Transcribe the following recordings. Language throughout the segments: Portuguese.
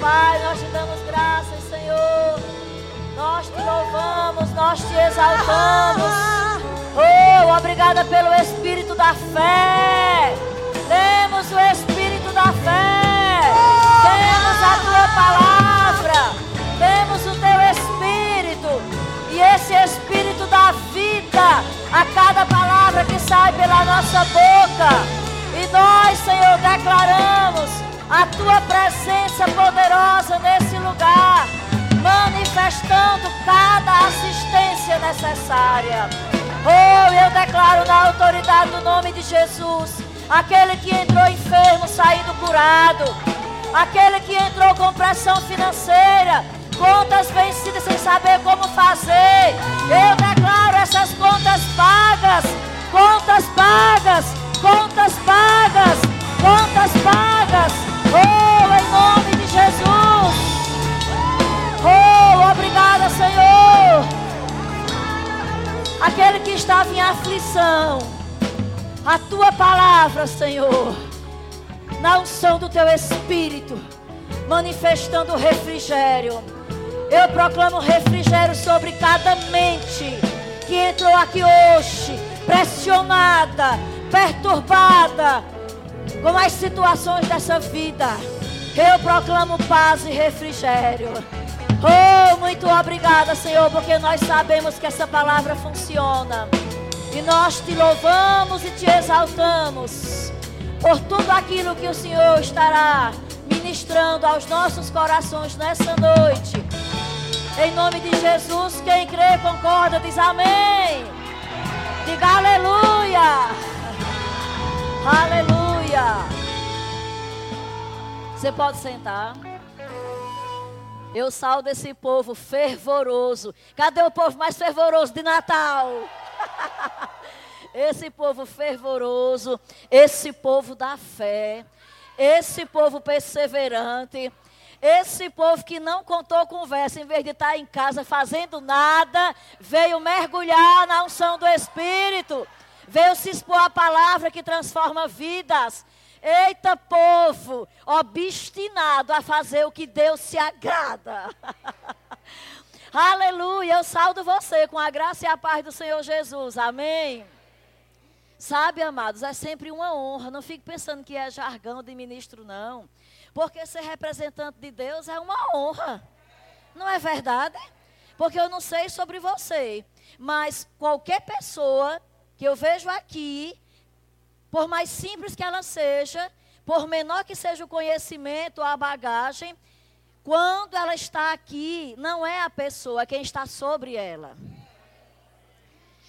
Pai, nós te damos graças, Senhor. Nós te louvamos, nós te exaltamos. Oh, obrigada pelo Espírito da fé. Temos o Espírito da fé. Temos a tua palavra. Temos o teu Espírito. E esse Espírito dá vida a cada palavra que sai pela nossa boca. E nós, Senhor, declaramos a tua presença poderosa nesse lugar, manifestando cada assistência necessária. Oh, eu declaro na autoridade do nome de Jesus, aquele que entrou enfermo saindo curado, aquele que entrou com pressão financeira, contas vencidas sem saber como fazer. Eu declaro essas contas pagas, contas pagas, contas pagas, contas pagas. Estava em aflição, a tua palavra, Senhor, na unção do teu espírito, manifestando refrigério. Eu proclamo refrigério sobre cada mente que entrou aqui hoje, pressionada, perturbada com as situações dessa vida. Eu proclamo paz e refrigério. Oh, muito obrigada, Senhor, porque nós sabemos que essa palavra funciona. E nós te louvamos e te exaltamos por tudo aquilo que o Senhor estará ministrando aos nossos corações nessa noite. Em nome de Jesus, quem crê, concorda, diz amém. Diga aleluia. Aleluia. Você pode sentar. Eu saldo esse povo fervoroso. Cadê o povo mais fervoroso de Natal? esse povo fervoroso, esse povo da fé, esse povo perseverante, esse povo que não contou conversa, em vez de estar em casa fazendo nada, veio mergulhar na unção do Espírito, veio se expor a palavra que transforma vidas. Eita, povo, obstinado a fazer o que Deus se agrada. Aleluia, eu saldo você com a graça e a paz do Senhor Jesus. Amém. Sabe, amados, é sempre uma honra. Não fique pensando que é jargão de ministro, não. Porque ser representante de Deus é uma honra. Não é verdade? Porque eu não sei sobre você, mas qualquer pessoa que eu vejo aqui por mais simples que ela seja, por menor que seja o conhecimento a bagagem, quando ela está aqui, não é a pessoa é quem está sobre ela.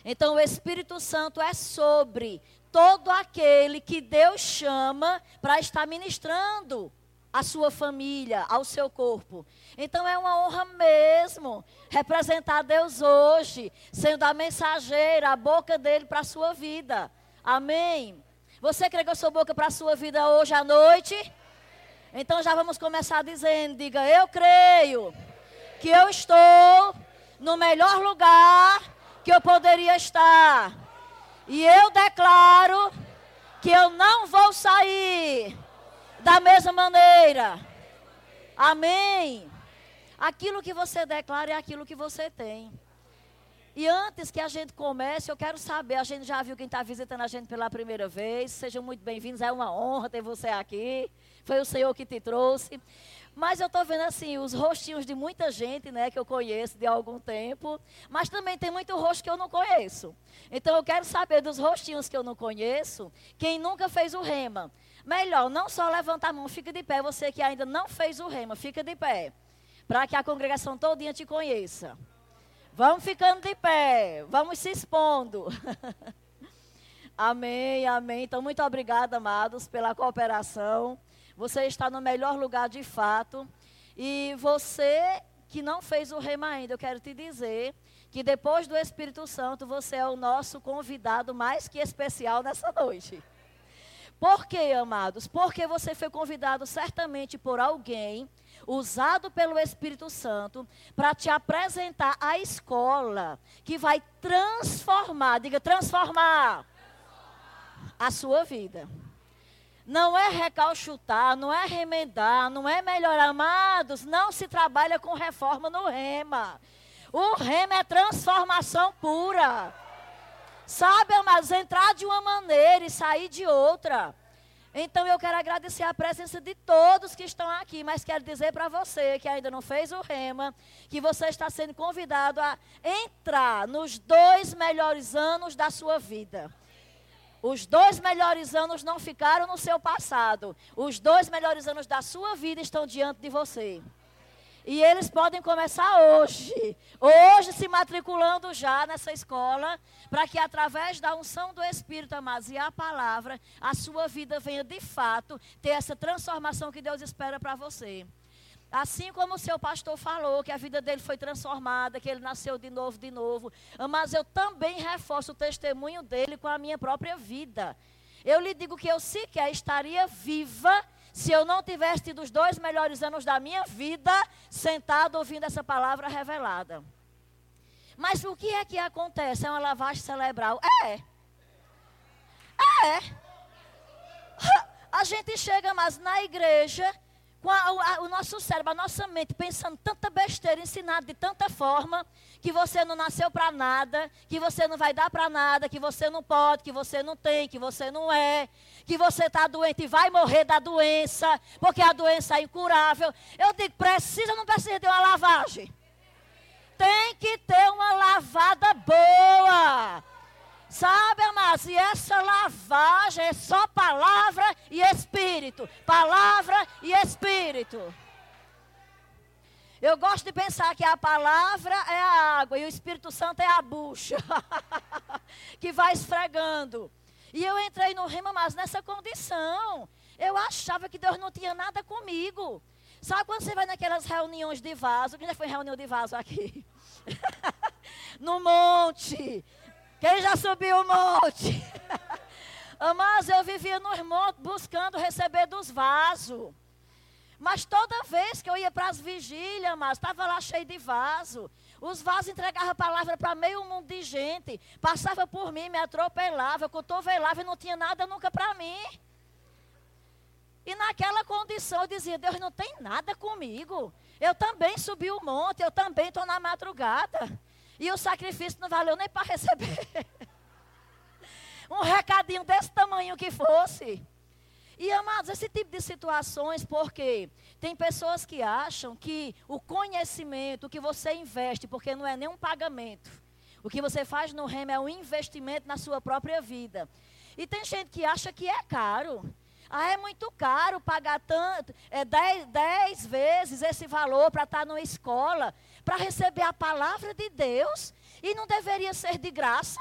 Então o Espírito Santo é sobre todo aquele que Deus chama para estar ministrando à sua família, ao seu corpo. Então é uma honra mesmo representar Deus hoje, sendo a mensageira, a boca dele para a sua vida. Amém. Você crê que eu sou boca para a sua vida hoje à noite? Então já vamos começar dizendo: diga, eu creio que eu estou no melhor lugar que eu poderia estar. E eu declaro que eu não vou sair da mesma maneira. Amém. Aquilo que você declara é aquilo que você tem. E antes que a gente comece, eu quero saber, a gente já viu quem está visitando a gente pela primeira vez, sejam muito bem-vindos, é uma honra ter você aqui, foi o Senhor que te trouxe. Mas eu estou vendo assim, os rostinhos de muita gente, né, que eu conheço de algum tempo, mas também tem muito rosto que eu não conheço. Então eu quero saber dos rostinhos que eu não conheço, quem nunca fez o rema. Melhor, não só levanta a mão, fica de pé, você que ainda não fez o rema, fica de pé, para que a congregação todinha te conheça. Vamos ficando de pé, vamos se expondo. amém, amém. Então, muito obrigada, amados, pela cooperação. Você está no melhor lugar de fato. E você que não fez o rema ainda, eu quero te dizer que depois do Espírito Santo, você é o nosso convidado mais que especial nessa noite. Por quê, amados? Porque você foi convidado certamente por alguém usado pelo Espírito Santo para te apresentar a escola que vai transformar, diga transformar, transformar. a sua vida. não é recalchutar, não é remendar, não é melhorar. Amados, não se trabalha com reforma no rema. O rema é transformação pura. Sabe, amados, entrar de uma maneira e sair de outra. Então eu quero agradecer a presença de todos que estão aqui, mas quero dizer para você que ainda não fez o rema, que você está sendo convidado a entrar nos dois melhores anos da sua vida. Os dois melhores anos não ficaram no seu passado. Os dois melhores anos da sua vida estão diante de você. E eles podem começar hoje. Hoje se matriculando já nessa escola, para que através da unção do Espírito, amados, e a palavra, a sua vida venha de fato ter essa transformação que Deus espera para você. Assim como o seu pastor falou que a vida dele foi transformada, que ele nasceu de novo, de novo. Mas eu também reforço o testemunho dele com a minha própria vida. Eu lhe digo que eu sequer estaria viva se eu não tivesse tido os dois melhores anos da minha vida sentado ouvindo essa palavra revelada. Mas o que é que acontece? É uma lavagem cerebral? É. É. A gente chega, mas na igreja com a, a, o nosso cérebro, a nossa mente, pensando tanta besteira, ensinado de tanta forma, que você não nasceu para nada, que você não vai dar para nada, que você não pode, que você não tem, que você não é, que você está doente e vai morrer da doença, porque a doença é incurável. Eu digo, precisa ou não precisa ter uma lavagem? Tem que ter uma lavada boa. Sabe, amados, e essa lavagem é só palavra e espírito. Palavra e espírito. Eu gosto de pensar que a palavra é a água e o Espírito Santo é a bucha que vai esfregando. E eu entrei no rima, mas nessa condição. Eu achava que Deus não tinha nada comigo. Sabe quando você vai naquelas reuniões de vaso? Quem já foi reunião de vaso aqui? no monte. Quem já subiu o monte? Mas eu vivia nos montes buscando receber dos vasos. Mas toda vez que eu ia para as vigílias, mas estava lá cheio de vaso. Os vasos entregavam a palavra para meio mundo de gente. Passava por mim, me atropelava, cotovelava e não tinha nada nunca para mim. E naquela condição eu dizia, Deus não tem nada comigo. Eu também subi o monte, eu também estou na madrugada. E o sacrifício não valeu nem para receber. um recadinho desse tamanho que fosse. E amados, esse tipo de situações, porque tem pessoas que acham que o conhecimento que você investe, porque não é nem um pagamento, o que você faz no remo é um investimento na sua própria vida. E tem gente que acha que é caro. Ah, é muito caro pagar tanto, é, dez, dez vezes esse valor para estar numa escola para receber a palavra de Deus e não deveria ser de graça.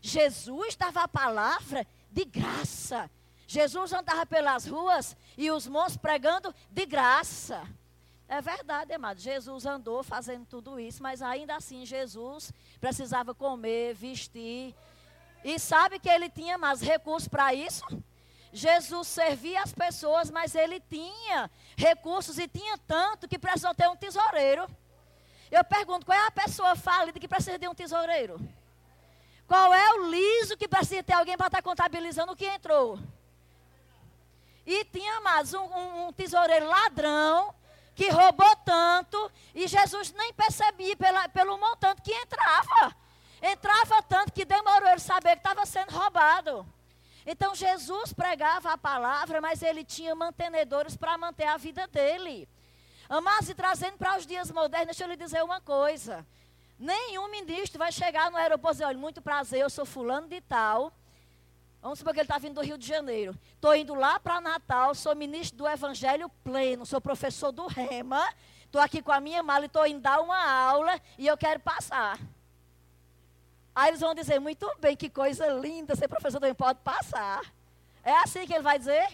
Jesus dava a palavra de graça. Jesus andava pelas ruas e os monstros pregando de graça. É verdade, amado. Jesus andou fazendo tudo isso, mas ainda assim Jesus precisava comer, vestir. E sabe que ele tinha mais recursos para isso? Jesus servia as pessoas, mas ele tinha recursos e tinha tanto que precisou ter um tesoureiro. Eu pergunto, qual é a pessoa falida que precisa de um tesoureiro? Qual é o liso que precisa ter alguém para estar contabilizando o que entrou? E tinha mais um, um, um tesoureiro ladrão que roubou tanto e Jesus nem percebia pela, pelo montante que entrava. Entrava tanto que demorou ele saber que estava sendo roubado. Então Jesus pregava a palavra, mas ele tinha mantenedores para manter a vida dele. Mas e trazendo para os dias modernos, deixa eu lhe dizer uma coisa. Nenhum ministro vai chegar no aeroporto e dizer, olha, muito prazer, eu sou fulano de tal. Vamos supor que ele está vindo do Rio de Janeiro. Estou indo lá para Natal, sou ministro do Evangelho pleno, sou professor do Rema. Estou aqui com a minha mala e estou indo dar uma aula e eu quero passar. Aí eles vão dizer, muito bem, que coisa linda, ser professor também pode passar. É assim que ele vai dizer?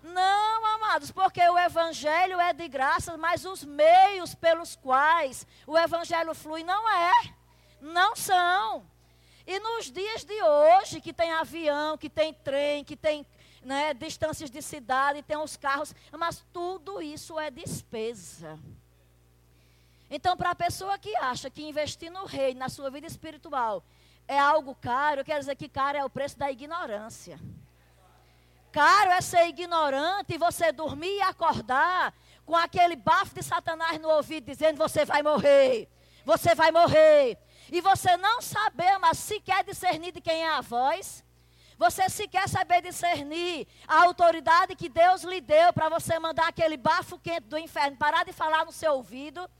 Não, amados, porque o evangelho é de graça, mas os meios pelos quais o evangelho flui não é. Não são. E nos dias de hoje, que tem avião, que tem trem, que tem né, distâncias de cidade, tem os carros, mas tudo isso é despesa. Então, para a pessoa que acha que investir no reino, na sua vida espiritual, é algo caro, eu quero dizer que caro é o preço da ignorância. caro é ser ignorante e você dormir e acordar com aquele bafo de Satanás no ouvido dizendo: Você vai morrer, você vai morrer. E você não saber, mas sequer discernir de quem é a voz. Você sequer saber discernir a autoridade que Deus lhe deu para você mandar aquele bafo quente do inferno parar de falar no seu ouvido.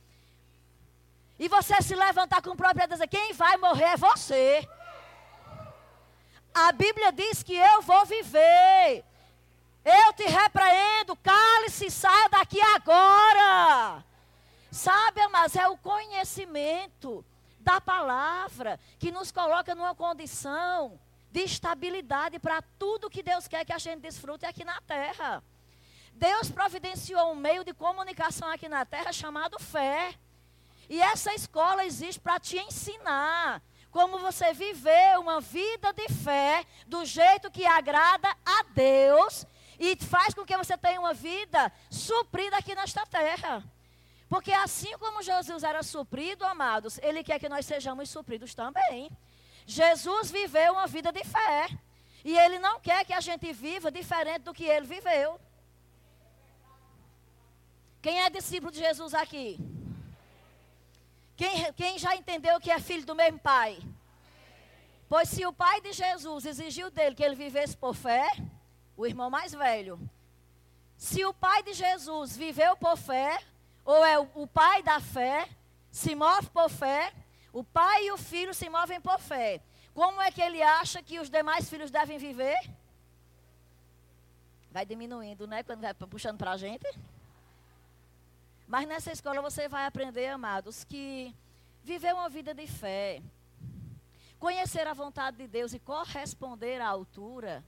E você se levantar com propriedade e dizer: Quem vai morrer é você. A Bíblia diz que eu vou viver. Eu te repreendo, cale-se, saia daqui agora. Sabe, mas é o conhecimento da palavra que nos coloca numa condição de estabilidade para tudo que Deus quer que a gente desfrute aqui na terra. Deus providenciou um meio de comunicação aqui na terra chamado fé. E essa escola existe para te ensinar como você viver uma vida de fé do jeito que agrada a Deus e faz com que você tenha uma vida suprida aqui nesta terra. Porque assim como Jesus era suprido, amados, Ele quer que nós sejamos supridos também. Jesus viveu uma vida de fé. E Ele não quer que a gente viva diferente do que Ele viveu. Quem é discípulo de Jesus aqui? Quem, quem já entendeu que é filho do mesmo pai? Pois se o pai de Jesus exigiu dele que ele vivesse por fé, o irmão mais velho, se o pai de Jesus viveu por fé, ou é o, pai da fé, se move por fé, o pai e o filho se movem por fé. Como é que ele acha que os demais filhos devem viver? Vai diminuindo, né? Quando vai puxando para a gente. Mas nessa escola você vai aprender, amados, que viver uma vida de fé, conhecer a vontade de Deus e corresponder à altura,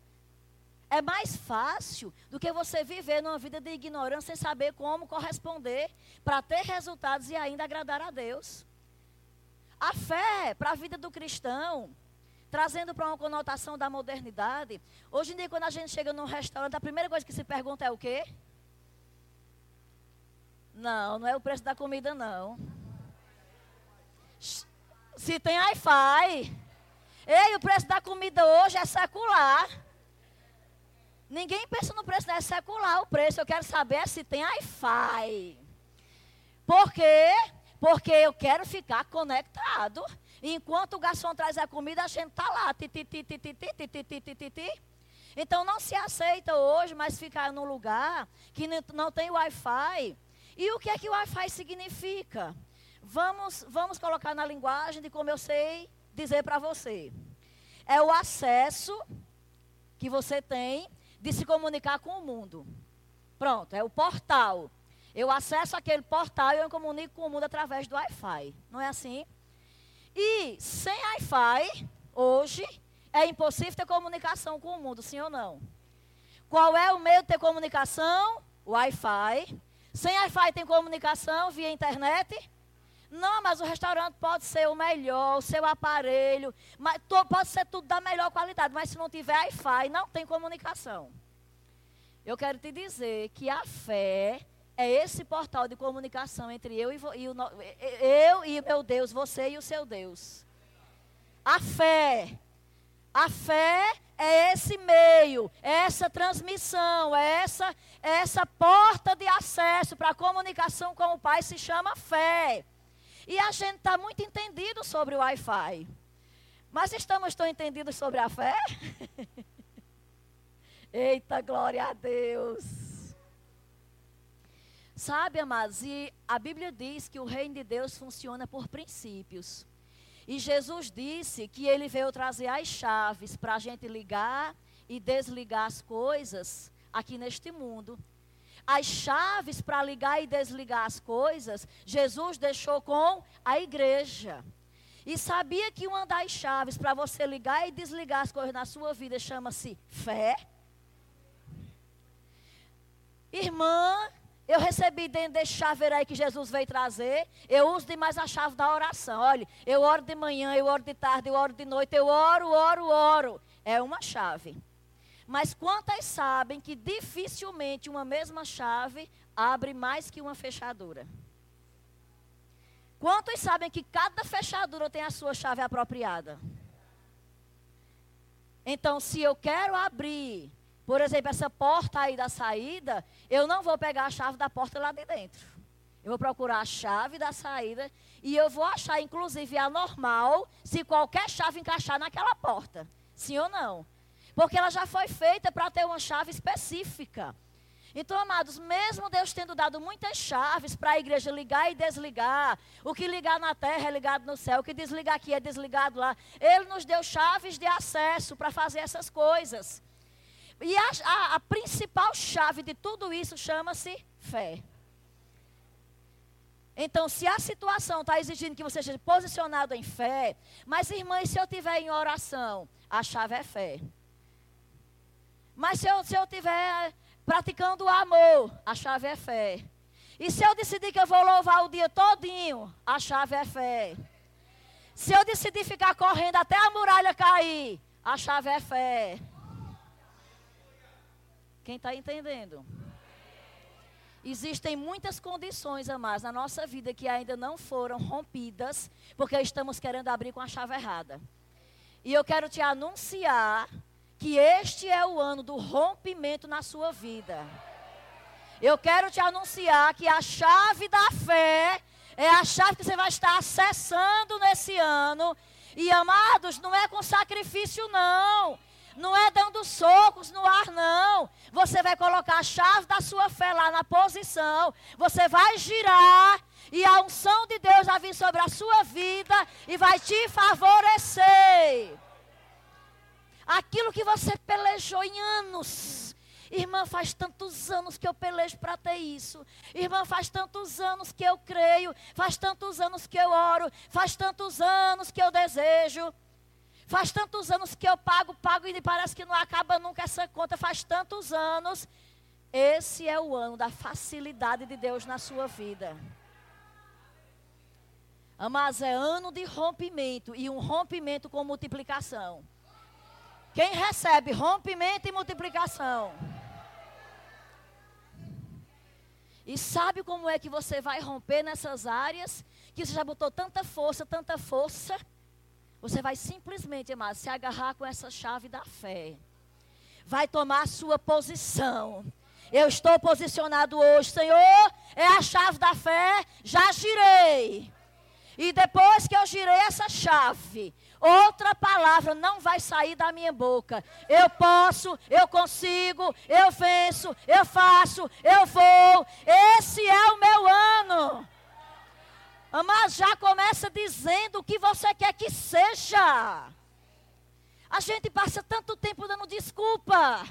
é mais fácil do que você viver numa vida de ignorância sem saber como corresponder para ter resultados e ainda agradar a Deus. A fé para a vida do cristão, trazendo para uma conotação da modernidade. Hoje em dia, quando a gente chega num restaurante, a primeira coisa que se pergunta é o quê? Não, não é o preço da comida, não. Se tem Wi-Fi. Ei, o preço da comida hoje é secular. Ninguém pensa no preço, não é secular o preço. Eu quero saber se tem Wi-Fi. Por quê? Porque eu quero ficar conectado. Enquanto o garçom traz a comida, a gente está lá. Então não se aceita hoje mais ficar num lugar que não tem Wi-Fi e o que é que o Wi-Fi significa? Vamos, vamos colocar na linguagem de como eu sei dizer para você. É o acesso que você tem de se comunicar com o mundo. Pronto, é o portal. Eu acesso aquele portal e eu comunico com o mundo através do Wi-Fi. Não é assim? E sem Wi-Fi, hoje, é impossível ter comunicação com o mundo, sim ou não? Qual é o meio de ter comunicação? Wi-Fi. Sem Wi-Fi tem comunicação via internet? Não, mas o restaurante pode ser o melhor, o seu aparelho, mas pode ser tudo da melhor qualidade, mas se não tiver Wi-Fi, não tem comunicação. Eu quero te dizer que a fé é esse portal de comunicação entre eu e, e o, eu e meu Deus, você e o seu Deus. A fé. A fé é esse meio, é essa transmissão, é essa, é essa porta de acesso para a comunicação com o Pai, se chama fé. E a gente está muito entendido sobre o Wi-Fi. Mas estamos tão entendidos sobre a fé? Eita, glória a Deus. Sabe, amados, e a Bíblia diz que o reino de Deus funciona por princípios. E Jesus disse que ele veio trazer as chaves para a gente ligar e desligar as coisas aqui neste mundo. As chaves para ligar e desligar as coisas, Jesus deixou com a igreja. E sabia que uma das chaves para você ligar e desligar as coisas na sua vida chama-se fé? Irmã, eu recebi dentro desse chaveiro aí que Jesus veio trazer. Eu uso demais a chave da oração. Olha, eu oro de manhã, eu oro de tarde, eu oro de noite, eu oro, oro, oro. É uma chave. Mas quantas sabem que dificilmente uma mesma chave abre mais que uma fechadura? Quantos sabem que cada fechadura tem a sua chave apropriada? Então, se eu quero abrir Por exemplo, essa porta aí da saída, eu não vou pegar a chave da porta lá de dentro. Eu vou procurar a chave da saída e eu vou achar, inclusive, a normal, se qualquer chave encaixar naquela porta. Sim ou não? Porque ela já foi feita para ter uma chave específica. Então, amados, mesmo Deus tendo dado muitas chaves para a igreja ligar e desligar, o que ligar na terra é ligado no céu, o que desligar aqui é desligado lá, Ele nos deu chaves de acesso para fazer essas coisas. E a, a, a principal chave de tudo isso chama-se fé. Então, se a situação está exigindo que você seja posicionado em fé, mas irmã, e se eu estiver em oração? A chave é fé. Mas se eu, se eu tiver praticando o amor, a chave é fé. E se eu decidir que eu vou louvar o dia todinho, a chave é fé. Se eu decidir ficar correndo até a muralha cair, a chave é fé. Quem está entendendo? Existem muitas condições, amados, na nossa vida que ainda não foram rompidas, porque estamos querendo abrir com a chave errada. E eu quero te anunciar que este é o ano do rompimento na sua vida. Eu quero te anunciar que a chave da fé é a chave que você vai estar acessando nesse ano. E amados, não é com sacrifício, não. Não é dando socos no ar, não. Você vai colocar a chave da sua fé lá na posição. Você vai girar. E a unção de Deus vai vir sobre a sua vida e vai te favorecer. Aquilo que você pelejou em anos. Irmã, faz tantos anos que eu pelejo para ter isso. Irmã, faz tantos anos que eu creio. Faz tantos anos que eu oro. Faz tantos anos que eu desejo. Faz tantos anos que eu pago, pago e parece que não acaba nunca essa conta. Faz tantos anos. Esse é o ano da facilidade de Deus na sua vida. Mas é ano de rompimento e um rompimento com multiplicação. Quem recebe rompimento e multiplicação. E sabe como é que você vai romper nessas áreas que você já botou tanta força, tanta força? Você vai simplesmente, amado, se agarrar com essa chave da fé. Vai tomar a sua posição. Eu estou posicionado hoje, Senhor, é a chave da fé, já girei. E depois que eu girei essa chave, Outra palavra não vai sair da minha boca. Eu posso, eu consigo, eu venço, eu faço, eu vou. Esse é o meu ano. Mas já começa dizendo o que você quer que seja. A gente passa tanto tempo dando desculpa.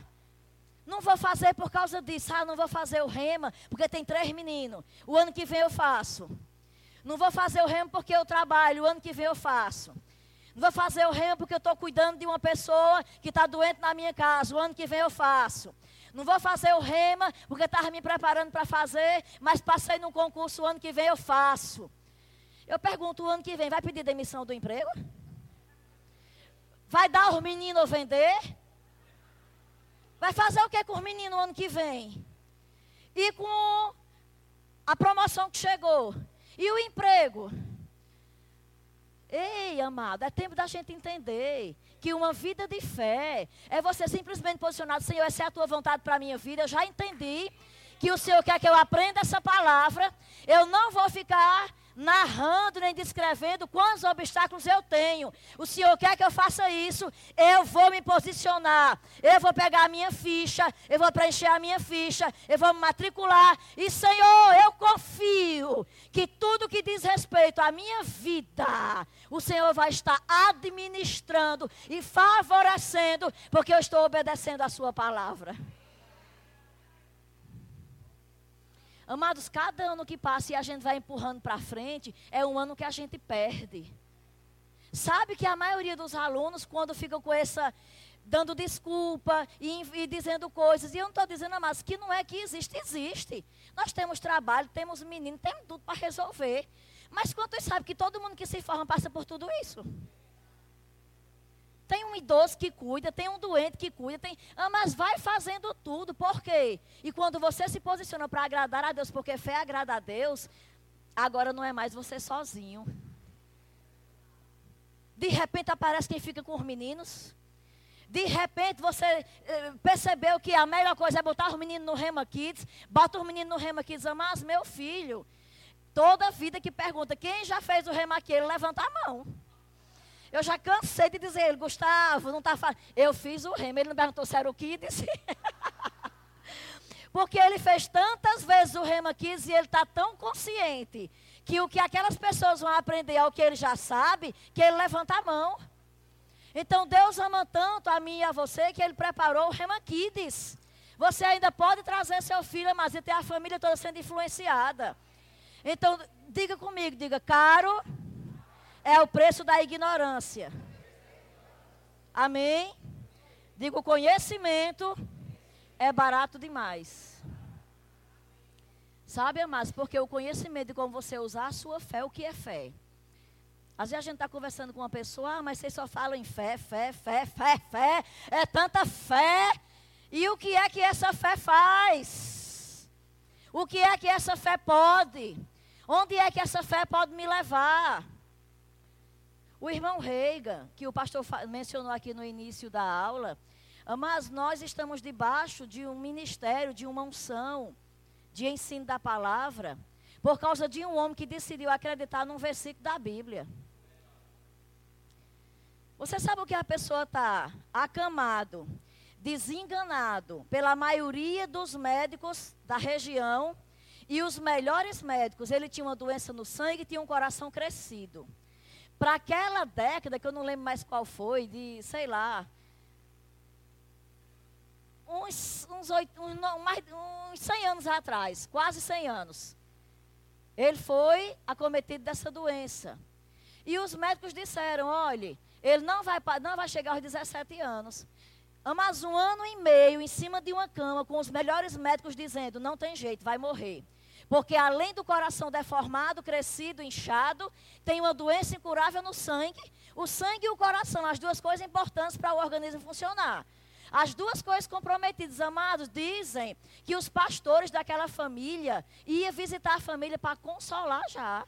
Não vou fazer por causa disso. Ah, não vou fazer o rema, porque tem três meninos. O ano que vem eu faço. Não vou fazer o rema porque eu trabalho. O ano que vem eu faço. Não vou fazer o remo porque eu estou cuidando de uma pessoa que está doente na minha casa. O ano que vem eu faço. Não vou fazer o rema porque estava me preparando para fazer, mas passei num concurso o ano que vem eu faço. Eu pergunto, o ano que vem vai pedir demissão do emprego? Vai dar os meninos vender? Vai fazer o que com os meninos no ano que vem? E com a promoção que chegou? E o emprego? Ei, amado, é tempo da gente entender que uma vida de fé é você simplesmente posicionado, Senhor, essa é a tua vontade para a minha vida. Eu já entendi que o Senhor quer que eu aprenda essa palavra. Eu não vou ficar narrando nem descrevendo quantos obstáculos eu tenho. O Senhor quer que eu faça isso, eu vou me posicionar. Eu vou pegar a minha ficha, eu vou preencher a minha ficha, eu vou me matricular. E Senhor, eu confio que tudo que diz respeito à minha vida, o Senhor vai estar administrando e favorecendo, porque eu estou obedecendo a sua palavra. Amados, cada ano que passa e a gente vai empurrando para frente, é um ano que a gente perde. Sabe que a maioria dos alunos, quando ficam com essa, dando desculpa e, e dizendo coisas, e eu não estou dizendo, mas que não é que existe, existe. Nós temos trabalho, temos menino, temos tudo para resolver. Mas quantos sabem que todo mundo que se forma passa por tudo isso? Tem um idoso que cuida, tem um doente que cuida, tem, ah, mas vai fazendo tudo. Por quê? E quando você se posiciona para agradar a Deus, porque fé agrada a Deus, agora não é mais você sozinho. De repente aparece quem fica com os meninos. De repente você eh, percebeu que a melhor coisa é botar os meninos no Rema Kids, bota os meninos no Rema Kids, mas meu filho, toda vida que pergunta quem já fez o Rema Kids, levanta a mão. Eu já cansei de dizer ele, Gustavo, não está fazendo. Eu fiz o rema, ele não perguntou se era o Kids. Porque ele fez tantas vezes o rema Kids e ele está tão consciente que o que aquelas pessoas vão aprender é o que ele já sabe, que ele levanta a mão. Então Deus ama tanto a mim e a você que ele preparou o Rema Kids. Você ainda pode trazer seu filho, mas e ter a família toda sendo influenciada. Então, diga comigo, diga, caro é o preço da ignorância. Amém? Digo, conhecimento é barato demais. Sabe, amados, porque o conhecimento de como você usar a sua fé, o que é fé? Às vezes a gente está conversando com uma pessoa, ah, mas vocês só falam em fé, fé, fé, fé, fé. É tanta fé. E o que é que essa fé faz? O que é que essa fé pode? Onde é que essa fé pode me levar? O irmão Reiga, que o pastor mencionou aqui no início da aula, mas nós estamos debaixo de um ministério, de uma unção, de ensino da palavra, por causa de um homem que decidiu acreditar num versículo da Bíblia. Você sabe o que a pessoa está acamado, desenganado pela maioria dos médicos da região, e os melhores médicos, ele tinha uma doença no sangue e tinha um coração crescido. Para aquela década, que eu não lembro mais qual foi, de, sei lá, uns, uns, oito, uns, mais, uns 100 anos atrás, quase 100 anos. Ele foi acometido dessa doença. E os médicos disseram: olhe, ele não vai, não vai chegar aos 17 anos. Mas um ano e meio em cima de uma cama, com os melhores médicos dizendo: não tem jeito, vai morrer. Porque além do coração deformado, crescido, inchado, tem uma doença incurável no sangue. O sangue e o coração, as duas coisas importantes para o organismo funcionar. As duas coisas comprometidas, amados, dizem que os pastores daquela família iam visitar a família para consolar já.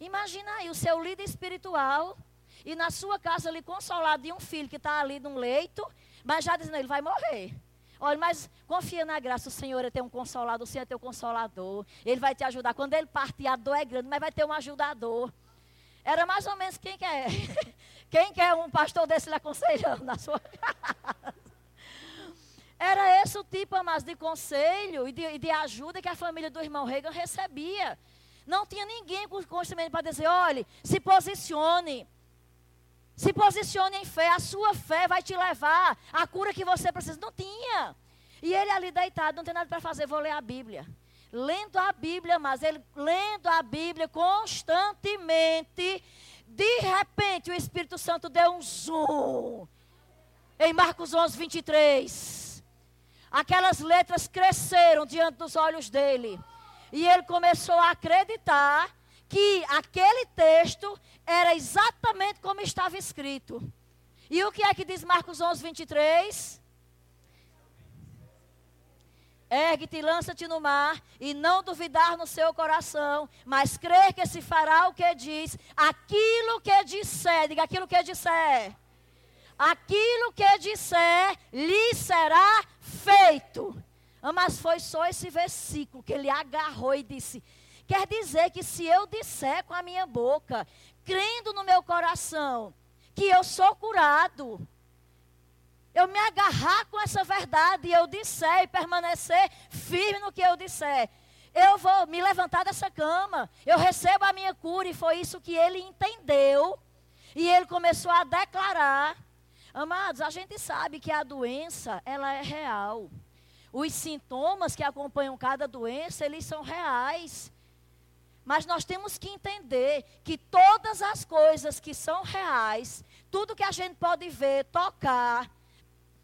Imagina aí o seu líder espiritual e na sua casa ali consolado de um filho que está ali num leito, mas já dizendo, ele vai morrer. Olha, mas confia na graça, o Senhor é ter um consolador, o Senhor é teu consolador. Ele vai te ajudar. Quando ele partir, a dor é grande, mas vai ter um ajudador. Era mais ou menos quem quer. Quem quer um pastor desse lhe aconselhando na sua casa? Era esse o tipo, mas de conselho e de, de, ajuda que a família do irmão Reagan recebia. Não tinha ninguém com conhecimento para dizer, olhe, se posicione. Se posicione em fé, a sua fé vai te levar à cura que você precisa. Não tinha. E ele ali deitado, não tem nada para fazer, vou ler a Bíblia. Lendo a Bíblia, mas ele lendo a Bíblia constantemente, de repente o Espírito Santo deu um zoom. Em Marcos 11, 23. Aquelas letras cresceram diante dos olhos dele. E ele começou a acreditar que aquele texto era exatamente como estava escrito. E o que é que diz Marcos 11, 23? Ergue-te, lança-te no mar, e não duvidar no seu coração, mas crer que se fará o que diz, aquilo que disser, diga aquilo que disser. Aquilo que disser, lhe será feito. Mas foi só esse versículo que ele agarrou e disse: Quer dizer que se eu disser com a minha boca, crendo no meu coração, que eu sou curado, eu me agarrar com essa verdade e eu disser e permanecer firme no que eu disser, eu vou me levantar dessa cama, eu recebo a minha cura, e foi isso que ele entendeu. E ele começou a declarar. Amados, a gente sabe que a doença, ela é real. Os sintomas que acompanham cada doença, eles são reais. Mas nós temos que entender que todas as coisas que são reais, tudo que a gente pode ver, tocar,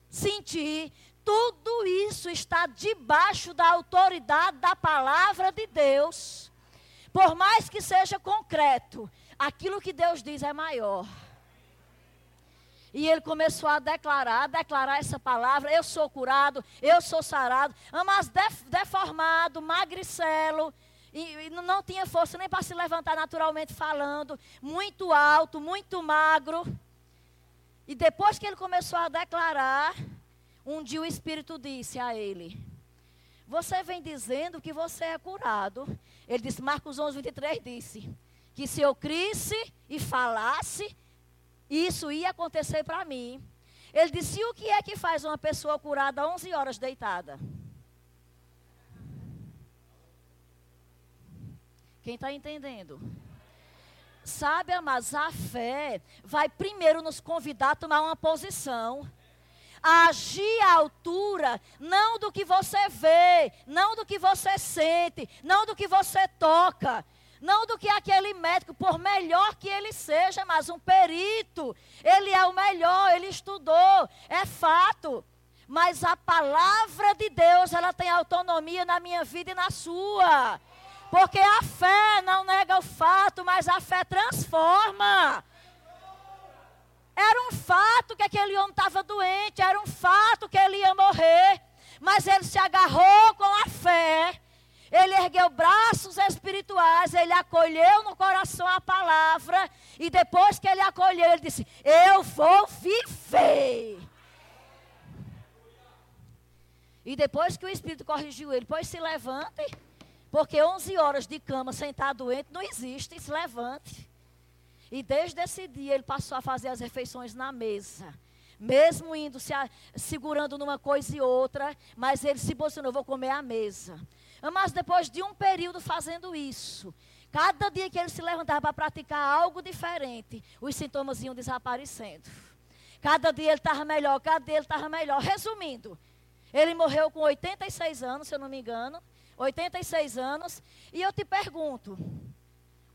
sentir, tudo isso está debaixo da autoridade da palavra de Deus. Por mais que seja concreto, aquilo que Deus diz é maior. E ele começou a declarar, a declarar essa palavra: eu sou curado, eu sou sarado, mas deformado, magricelo, e, e não tinha força nem para se levantar naturalmente falando, muito alto, muito magro. E depois que ele começou a declarar, um dia o Espírito disse a ele: Você vem dizendo que você é curado. Ele disse, Marcos 11, 23 disse: Que se eu crisse e falasse, isso ia acontecer para mim. Ele disse: E o que é que faz uma pessoa curada 11 horas deitada? Quem está entendendo? Sabe, amados, a fé vai primeiro nos convidar a tomar uma posição. A agir à altura, não do que você vê, não do que você sente, não do que você toca, não do que aquele médico, por melhor que ele seja, mas um perito, ele é o melhor, ele estudou, é fato. Mas a palavra de Deus, ela tem autonomia na minha vida e na sua. Porque a fé não nega o fato, mas a fé transforma. Era um fato que aquele homem estava doente, era um fato que ele ia morrer, mas ele se agarrou com a fé. Ele ergueu braços espirituais, ele acolheu no coração a palavra, e depois que ele acolheu, ele disse: Eu vou viver. E depois que o Espírito corrigiu ele, pois se levante. Porque 11 horas de cama sem estar doente não existe, se levante. E desde esse dia ele passou a fazer as refeições na mesa. Mesmo indo se a, segurando numa coisa e outra, mas ele se posicionou, vou comer à mesa. Mas depois de um período fazendo isso, cada dia que ele se levantava para praticar algo diferente, os sintomas iam desaparecendo. Cada dia ele estava melhor, cada dia ele estava melhor. Resumindo, ele morreu com 86 anos, se eu não me engano. 86 anos, e eu te pergunto: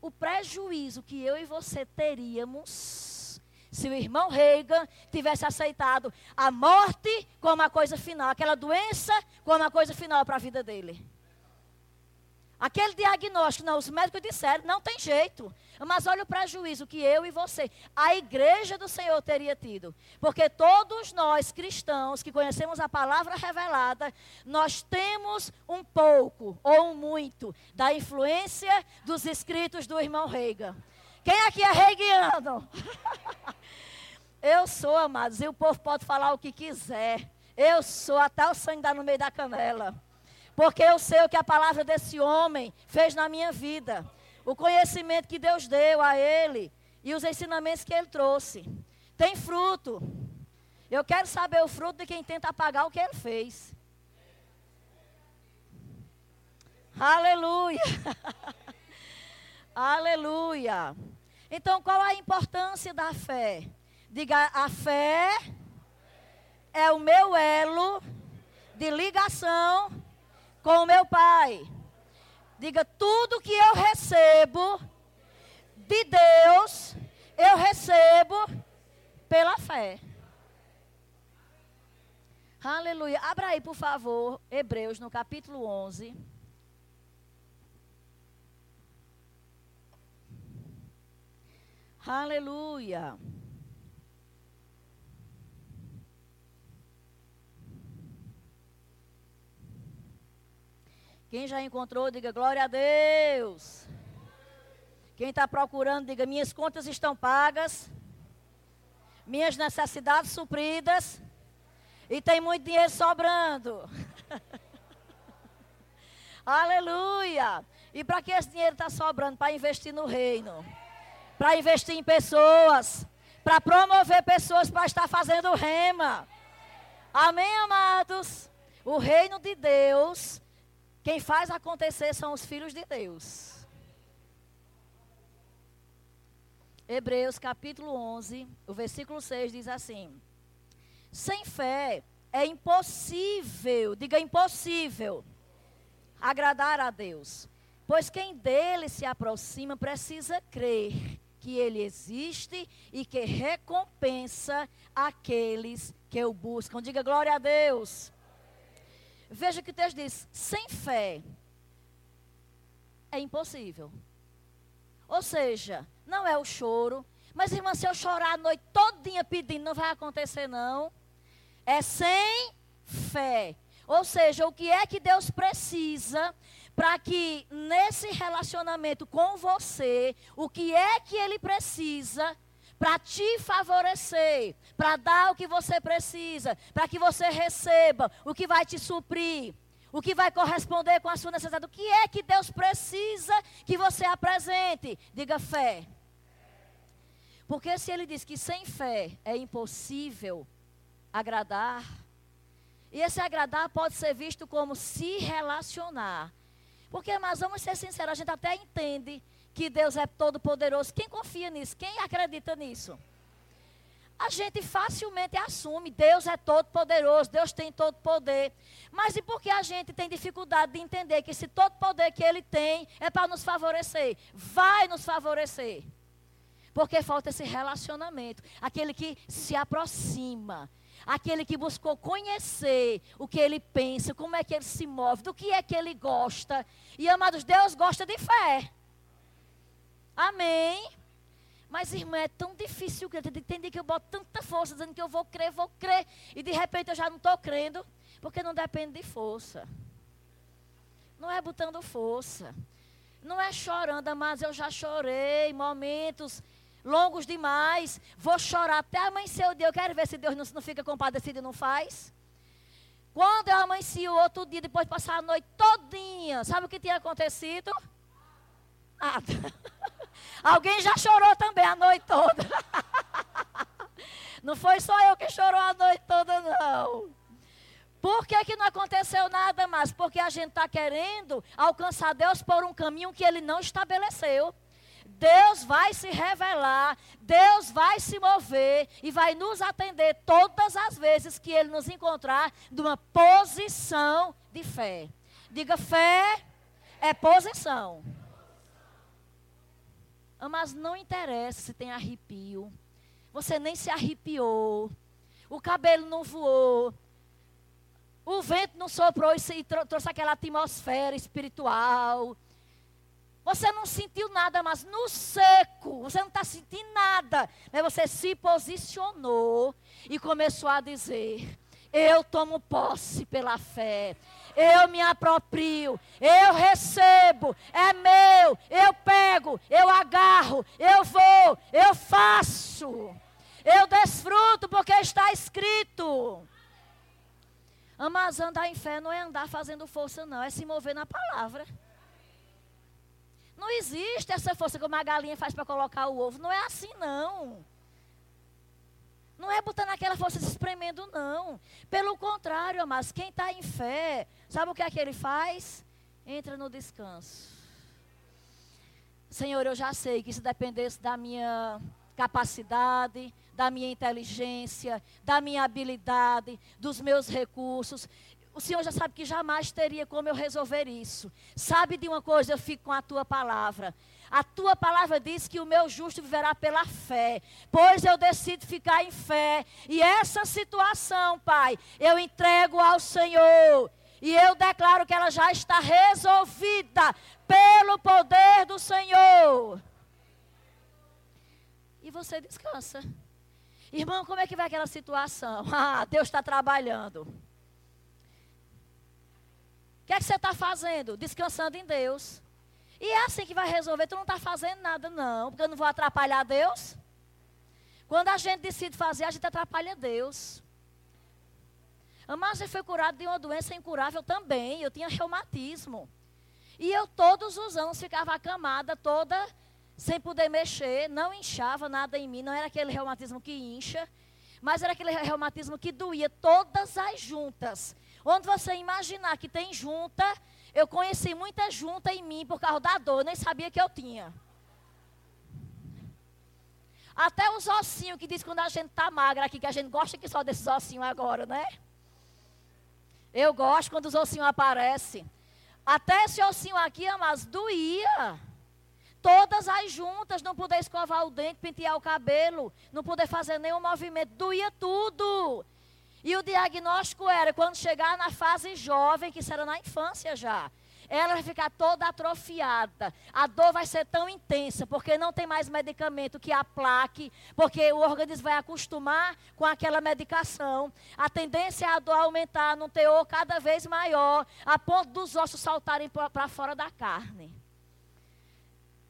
o prejuízo que eu e você teríamos se o irmão Reagan tivesse aceitado a morte como a coisa final, aquela doença como a coisa final para a vida dele? Aquele diagnóstico, não, os médicos disseram, não tem jeito. Mas olha o prejuízo que eu e você, a igreja do Senhor teria tido. Porque todos nós cristãos que conhecemos a palavra revelada, nós temos um pouco ou um muito da influência dos escritos do irmão Reagan. Quem aqui é reigiano? eu sou, amados, e o povo pode falar o que quiser. Eu sou, até o sangue dá no meio da canela. Porque eu sei o que a palavra desse homem fez na minha vida. O conhecimento que Deus deu a ele e os ensinamentos que ele trouxe. Tem fruto. Eu quero saber o fruto de quem tenta apagar o que ele fez. Aleluia. Aleluia. Então, qual a importância da fé? Diga, a fé é o meu elo de ligação com o meu Pai. Diga: tudo que eu recebo de Deus, eu recebo pela fé. Aleluia. Abra aí, por favor, Hebreus, no capítulo 11. Aleluia. Quem já encontrou, diga glória a Deus. Quem está procurando, diga: minhas contas estão pagas, minhas necessidades supridas e tem muito dinheiro sobrando. Aleluia! E para que esse dinheiro está sobrando? Para investir no reino, para investir em pessoas, para promover pessoas para estar fazendo rema. Amém, amados? O reino de Deus quem faz acontecer são os filhos de Deus. Hebreus capítulo 11, o versículo 6 diz assim: Sem fé é impossível, diga impossível, agradar a Deus. Pois quem dele se aproxima precisa crer que ele existe e que recompensa aqueles que o buscam. Diga glória a Deus. Veja que o texto diz: sem fé é impossível. Ou seja, não é o choro. Mas, irmã, se eu chorar a noite todinha pedindo, não vai acontecer, não. É sem fé. Ou seja, o que é que Deus precisa para que nesse relacionamento com você, o que é que Ele precisa para te favorecer, para dar o que você precisa, para que você receba o que vai te suprir, o que vai corresponder com a sua necessidade. O que é que Deus precisa que você apresente? Diga fé. Porque se ele diz que sem fé é impossível agradar, e esse agradar pode ser visto como se relacionar. Porque, mas vamos ser sinceros, a gente até entende que Deus é todo poderoso. Quem confia nisso? Quem acredita nisso? A gente facilmente assume, Deus é todo poderoso, Deus tem todo poder. Mas e por que a gente tem dificuldade de entender que esse todo poder que ele tem é para nos favorecer? Vai nos favorecer. Porque falta esse relacionamento, aquele que se aproxima, aquele que buscou conhecer o que ele pensa, como é que ele se move, do que é que ele gosta. E amados, Deus gosta de fé. Amém. Mas, irmã, é tão difícil que entender que eu boto tanta força dizendo que eu vou crer, vou crer. E de repente eu já não estou crendo, porque não depende de força. Não é botando força. Não é chorando, mas eu já chorei momentos longos demais. Vou chorar até amanhecer o dia. Eu quero ver se Deus não, não fica compadecido e não faz. Quando eu amanheci o outro dia, depois de passar a noite todinha, sabe o que tinha acontecido? Nada. Alguém já chorou também a noite toda. Não foi só eu que chorou a noite toda, não. Por que, que não aconteceu nada mais? Porque a gente está querendo alcançar Deus por um caminho que Ele não estabeleceu. Deus vai se revelar, Deus vai se mover e vai nos atender todas as vezes que Ele nos encontrar numa posição de fé. Diga, fé é posição. Mas não interessa se tem arrepio. Você nem se arrepiou. O cabelo não voou. O vento não soprou e trouxe aquela atmosfera espiritual. Você não sentiu nada, mas no seco, você não está sentindo nada. Mas você se posicionou e começou a dizer: Eu tomo posse pela fé. Eu me aproprio, eu recebo, é meu, eu pego, eu agarro, eu vou, eu faço, eu desfruto porque está escrito. Mas andar em fé não é andar fazendo força, não, é se mover na palavra. Não existe essa força que uma galinha faz para colocar o ovo. Não é assim, não. Não é botando aquela força se espremendo, não. Pelo contrário, mas quem está em fé, sabe o que é que ele faz? Entra no descanso. Senhor, eu já sei que se dependesse da minha capacidade, da minha inteligência, da minha habilidade, dos meus recursos, o Senhor já sabe que jamais teria como eu resolver isso. Sabe de uma coisa, eu fico com a tua palavra. A tua palavra diz que o meu justo viverá pela fé. Pois eu decido ficar em fé. E essa situação, Pai, eu entrego ao Senhor. E eu declaro que ela já está resolvida pelo poder do Senhor. E você descansa. Irmão, como é que vai aquela situação? Ah, Deus está trabalhando que é que você está fazendo? Descansando em Deus. E é assim que vai resolver. Tu não está fazendo nada, não, porque eu não vou atrapalhar Deus. Quando a gente decide fazer, a gente atrapalha Deus. A Márcia foi curada de uma doença incurável também. Eu tinha reumatismo. E eu todos os anos ficava acamada, toda sem poder mexer, não inchava nada em mim, não era aquele reumatismo que incha, mas era aquele reumatismo que doía todas as juntas. Onde você imaginar que tem junta, eu conheci muita junta em mim por causa da dor, nem sabia que eu tinha. Até os ossinhos que diz quando a gente está magra aqui, que a gente gosta que só desses ossinhos agora, né? Eu gosto quando os ossinhos aparecem. Até esse ossinho aqui, mas doía. Todas as juntas, não poder escovar o dente, pentear o cabelo, não poder fazer nenhum movimento, doía tudo. E o diagnóstico era quando chegar na fase jovem, que será na infância já. Ela vai ficar toda atrofiada. A dor vai ser tão intensa, porque não tem mais medicamento que aplaque, porque o organismo vai acostumar com aquela medicação. A tendência é a dor aumentar num teor cada vez maior, a ponto dos ossos saltarem para fora da carne.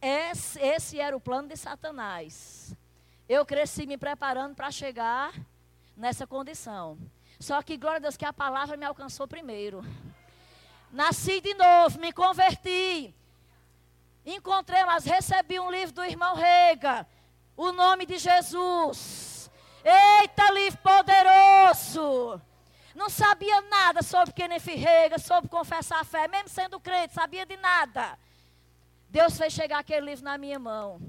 Esse, esse era o plano de Satanás. Eu cresci me preparando para chegar nessa condição. Só que, glória a Deus, que a palavra me alcançou primeiro. Nasci de novo, me converti. Encontrei, mas recebi um livro do irmão Rega. O nome de Jesus. Eita, livro poderoso. Não sabia nada sobre Kenneth Rega, sobre confessar a fé, mesmo sendo crente, sabia de nada. Deus fez chegar aquele livro na minha mão.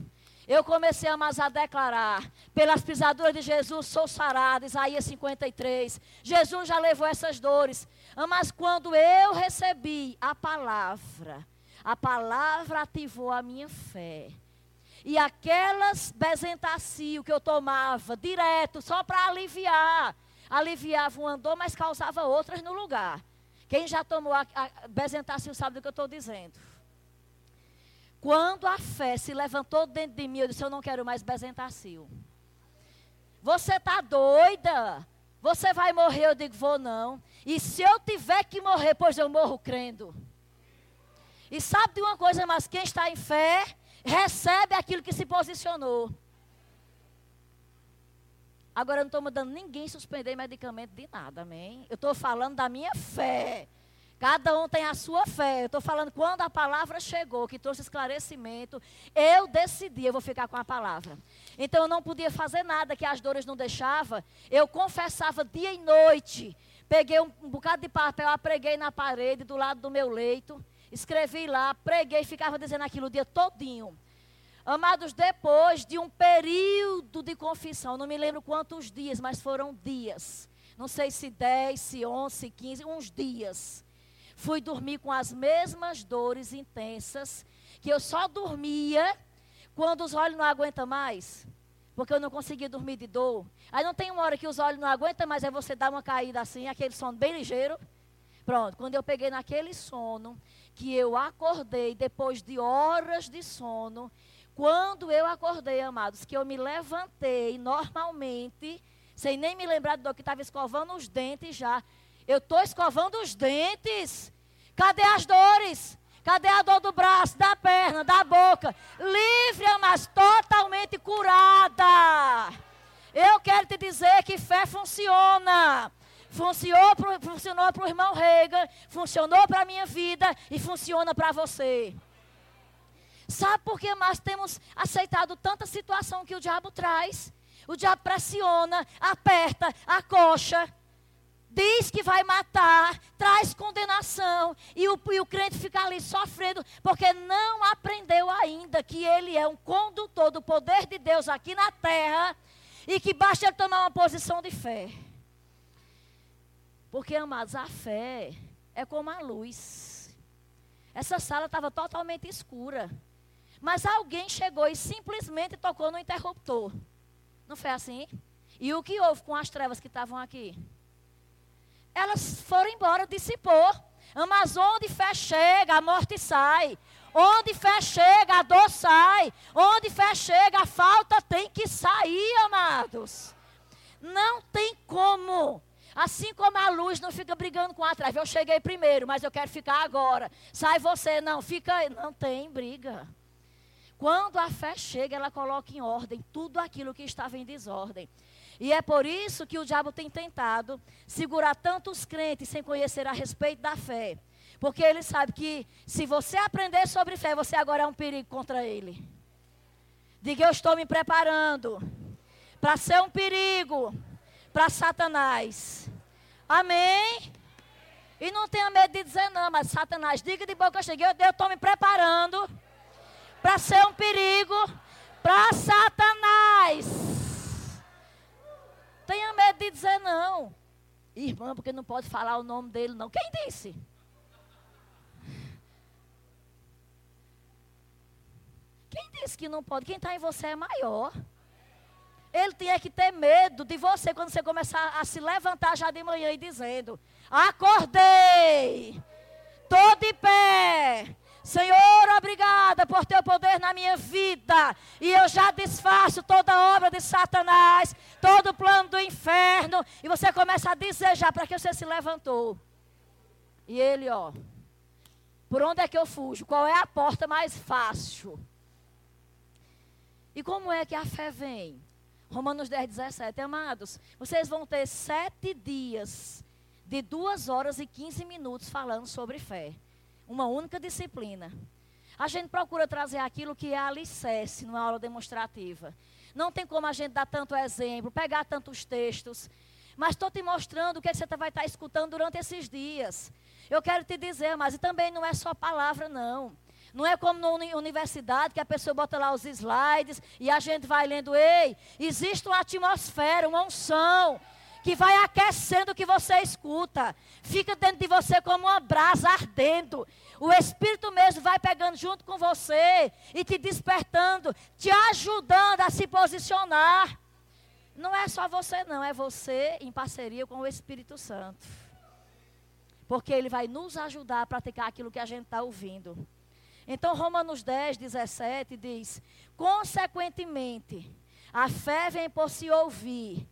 Eu comecei a mais a declarar, pelas pisaduras de Jesus sou sarado, Isaías 53. Jesus já levou essas dores. Mas quando eu recebi a palavra, a palavra ativou a minha fé. E aquelas bezentacio que eu tomava direto, só para aliviar, aliviava uma dor, mas causava outras no lugar. Quem já tomou a, a bezentacio sabe do que eu estou dizendo. Quando a fé se levantou dentro de mim, eu disse: Eu não quero mais bezentacil. Você está doida? Você vai morrer? Eu digo: Vou não. E se eu tiver que morrer, pois eu morro crendo. E sabe de uma coisa, mas quem está em fé, recebe aquilo que se posicionou. Agora eu não estou mandando ninguém suspender medicamento de nada, amém? Eu estou falando da minha fé. Cada um tem a sua fé. Eu estou falando quando a palavra chegou, que trouxe esclarecimento, eu decidi, eu vou ficar com a palavra. Então eu não podia fazer nada que as dores não deixavam. Eu confessava dia e noite. Peguei um, bocado de papel, apreguei na parede do lado do meu leito. Escrevi lá, preguei, ficava dizendo aquilo o dia todinho. Amados, depois de um período de confissão, não me lembro quantos dias, mas foram dias. Não sei se 10, se 11, se 15, uns dias. Fui dormir com as mesmas dores intensas, que eu só dormia quando os olhos não aguentam mais. Porque eu não conseguia dormir de dor. Aí não tem uma hora que os olhos não aguentam mais, é você dar uma caída assim, aquele sono bem ligeiro. Pronto, quando eu peguei naquele sono, que eu acordei depois de horas de sono, quando eu acordei, amados, que eu me levantei normalmente, sem nem me lembrar do que estava escovando os dentes já, eu estou escovando os dentes. Cadê as dores? Cadê a dor do braço, da perna, da boca? Livre, mas totalmente curada. Eu quero te dizer que fé funciona. Funcionou para o irmão Reagan, funcionou para a minha vida e funciona para você. Sabe por que nós temos aceitado tanta situação que o diabo traz? O diabo pressiona, aperta, acocha diz que vai matar, traz condenação, e o, e o crente fica ali sofrendo, porque não aprendeu ainda que ele é um condutor do poder de Deus aqui na terra, e que basta ele tomar uma posição de fé. Porque, amados, a fé é como a luz. Essa sala estava totalmente escura. Mas alguém chegou e simplesmente tocou no interruptor. Não foi assim? E o que houve com as trevas que estavam aqui? Elas foram embora, dissipou. Mas onde fé chega, a morte sai. Onde fé chega, a dor sai. Onde fé chega, a falta tem que sair, amados. Não tem como. Assim como a luz não fica brigando com a trave. Eu cheguei primeiro, mas eu quero ficar agora. Sai você, não, fica aí. Não tem briga. Quando a fé chega, ela coloca em ordem tudo aquilo que estava em desordem. E é por isso que o diabo tem tentado segurar tantos crentes sem conhecer a respeito da fé. Porque ele sabe que se você aprender sobre fé, você agora é um perigo contra ele. Diga, eu estou me preparando para ser um perigo para Satanás. Amém? E não tenha medo de dizer não, mas Satanás, diga de boca cheia, eu estou me preparando para ser um perigo para Satanás tenha medo de dizer não. Irmã, porque não pode falar o nome dele, não. Quem disse? Quem disse que não pode? Quem está em você é maior. Ele tinha que ter medo de você quando você começar a se levantar já de manhã e dizendo: Acordei, estou de pé, Senhor, obrigada por teu poder na minha vida. E eu já desfaço toda obra de Satanás, todo plano do inferno. E você começa a desejar para que você se levantou. E ele, ó, por onde é que eu fujo? Qual é a porta mais fácil? E como é que a fé vem? Romanos 10, 17. Amados, vocês vão ter sete dias de duas horas e 15 minutos falando sobre fé. Uma única disciplina. A gente procura trazer aquilo que é alicerce numa aula demonstrativa. Não tem como a gente dar tanto exemplo, pegar tantos textos. Mas estou te mostrando o que, é você vai estar escutando durante esses dias. Eu quero te dizer, mas e também não é só palavra, não. Não é como na universidade que a pessoa bota lá os slides e a gente vai lendo. Ei, existe uma atmosfera, uma unção que vai aquecendo o que você escuta. Fica dentro de você como uma brasa ardendo. O Espírito mesmo vai pegando junto com você e te despertando, te ajudando a se posicionar. Não é só você, não, é você em parceria com o Espírito Santo. Porque ele vai nos ajudar a praticar aquilo que a gente está ouvindo. Então, Romanos 10, 17 diz: Consequentemente, a fé vem por se ouvir,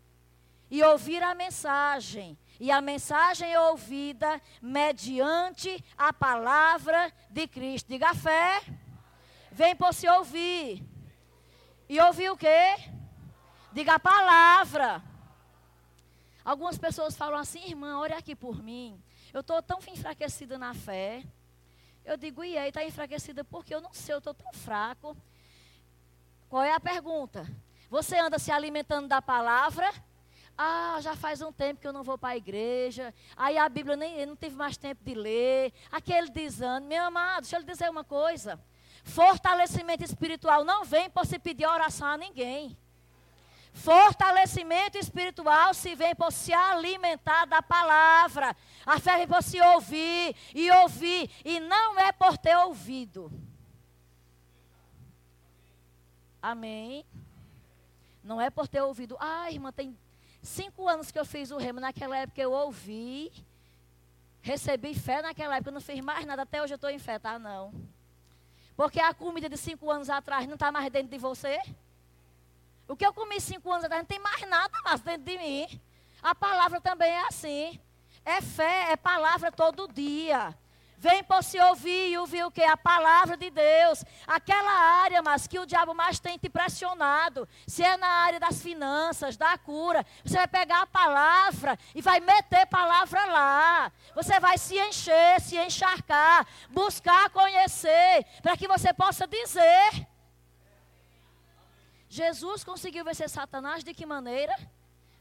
e ouvir a mensagem. E a mensagem é ouvida mediante a palavra de Cristo. Diga a fé, vem por se ouvir. E ouvir o quê? Diga a palavra. Algumas pessoas falam assim, irmã, olha aqui por mim. Eu estou tão enfraquecida na fé. Eu digo, e aí, está enfraquecida porque eu não sei, eu estou tão fraco. Qual é a pergunta? Você anda se alimentando da palavra? Ah, já faz um tempo que eu não vou para a igreja. Aí a Bíblia nem não tive mais tempo de ler. Aquele desânimo. Meu amado, deixa eu lhe dizer uma coisa. Fortalecimento espiritual não vem por se pedir oração a ninguém. Fortalecimento espiritual se vem por se alimentar da palavra. A fé vem por se ouvir e ouvir. E não é por ter ouvido. Amém. Não é por ter ouvido. Ah, irmã, tem cinco anos que eu fiz o remo. Naquela época eu ouvi. Recebi fé naquela época. Não fiz mais nada. Até hoje eu estou em fé, tá? Não. Porque a comida de cinco anos atrás não está mais dentro de você. O que eu comi cinco anos atrás não tem mais nada mais dentro de mim. A palavra também é assim. É fé, é palavra todo dia. Vem por se ouvir e ouvir o que? A palavra de Deus. Aquela área, mas que o diabo mais tem te pressionado. Se é na área das finanças, da cura, você vai pegar a palavra e vai meter palavra lá. Você vai se encher, se encharcar, buscar conhecer, para que você possa dizer. Jesus conseguiu vencer Satanás de que maneira?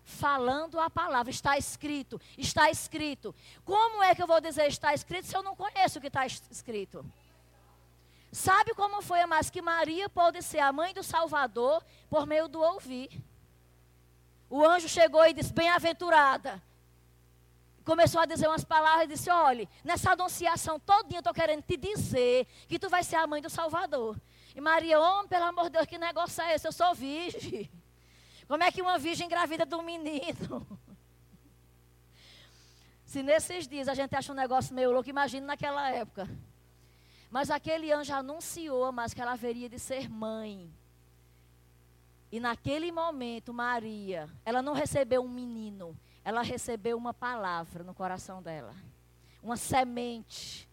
Falando a palavra. Está escrito, está escrito. Como é que eu vou dizer está escrito se eu não conheço o que está escrito? Sabe como foi, mas que Maria pode ser a mãe do Salvador por meio do ouvir. O anjo chegou e disse: Bem-aventurada. Começou a dizer umas palavras e disse: Olhe, nessa anunciação todinha eu estou querendo te dizer que tu vai ser a mãe do Salvador. E Maria, homem, pelo amor de Deus, que negócio é esse? Eu sou virgem. Como é que uma virgem engravida de um menino? Se nesses dias a gente acha um negócio meio louco, imagine naquela época. Mas aquele anjo anunciou, mas que ela haveria de ser mãe. E naquele momento, Maria, ela não recebeu um menino, ela recebeu uma palavra no coração dela. Uma semente.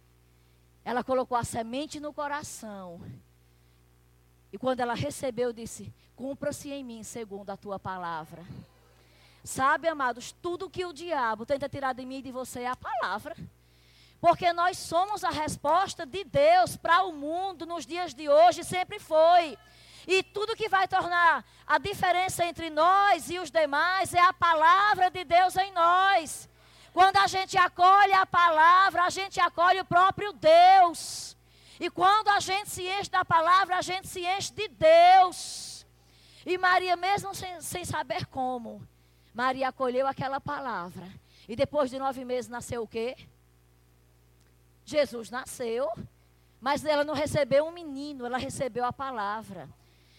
Ela colocou a semente no coração. E quando ela recebeu, disse: Cumpra-se em mim segundo a tua palavra. Sabe, amados, tudo que o diabo tenta tirar de mim e de você é a palavra. Porque nós somos a resposta de Deus para o mundo nos dias de hoje, sempre foi. E tudo que vai tornar a diferença entre nós e os demais é a palavra de Deus em nós. Quando a gente acolhe a palavra, a gente acolhe o próprio Deus. E quando a gente se enche da palavra, a gente se enche de Deus. E Maria, mesmo sem, sem saber como, Maria acolheu aquela palavra. E depois de nove meses nasceu o quê? Jesus nasceu, mas ela não recebeu um menino, ela recebeu a palavra.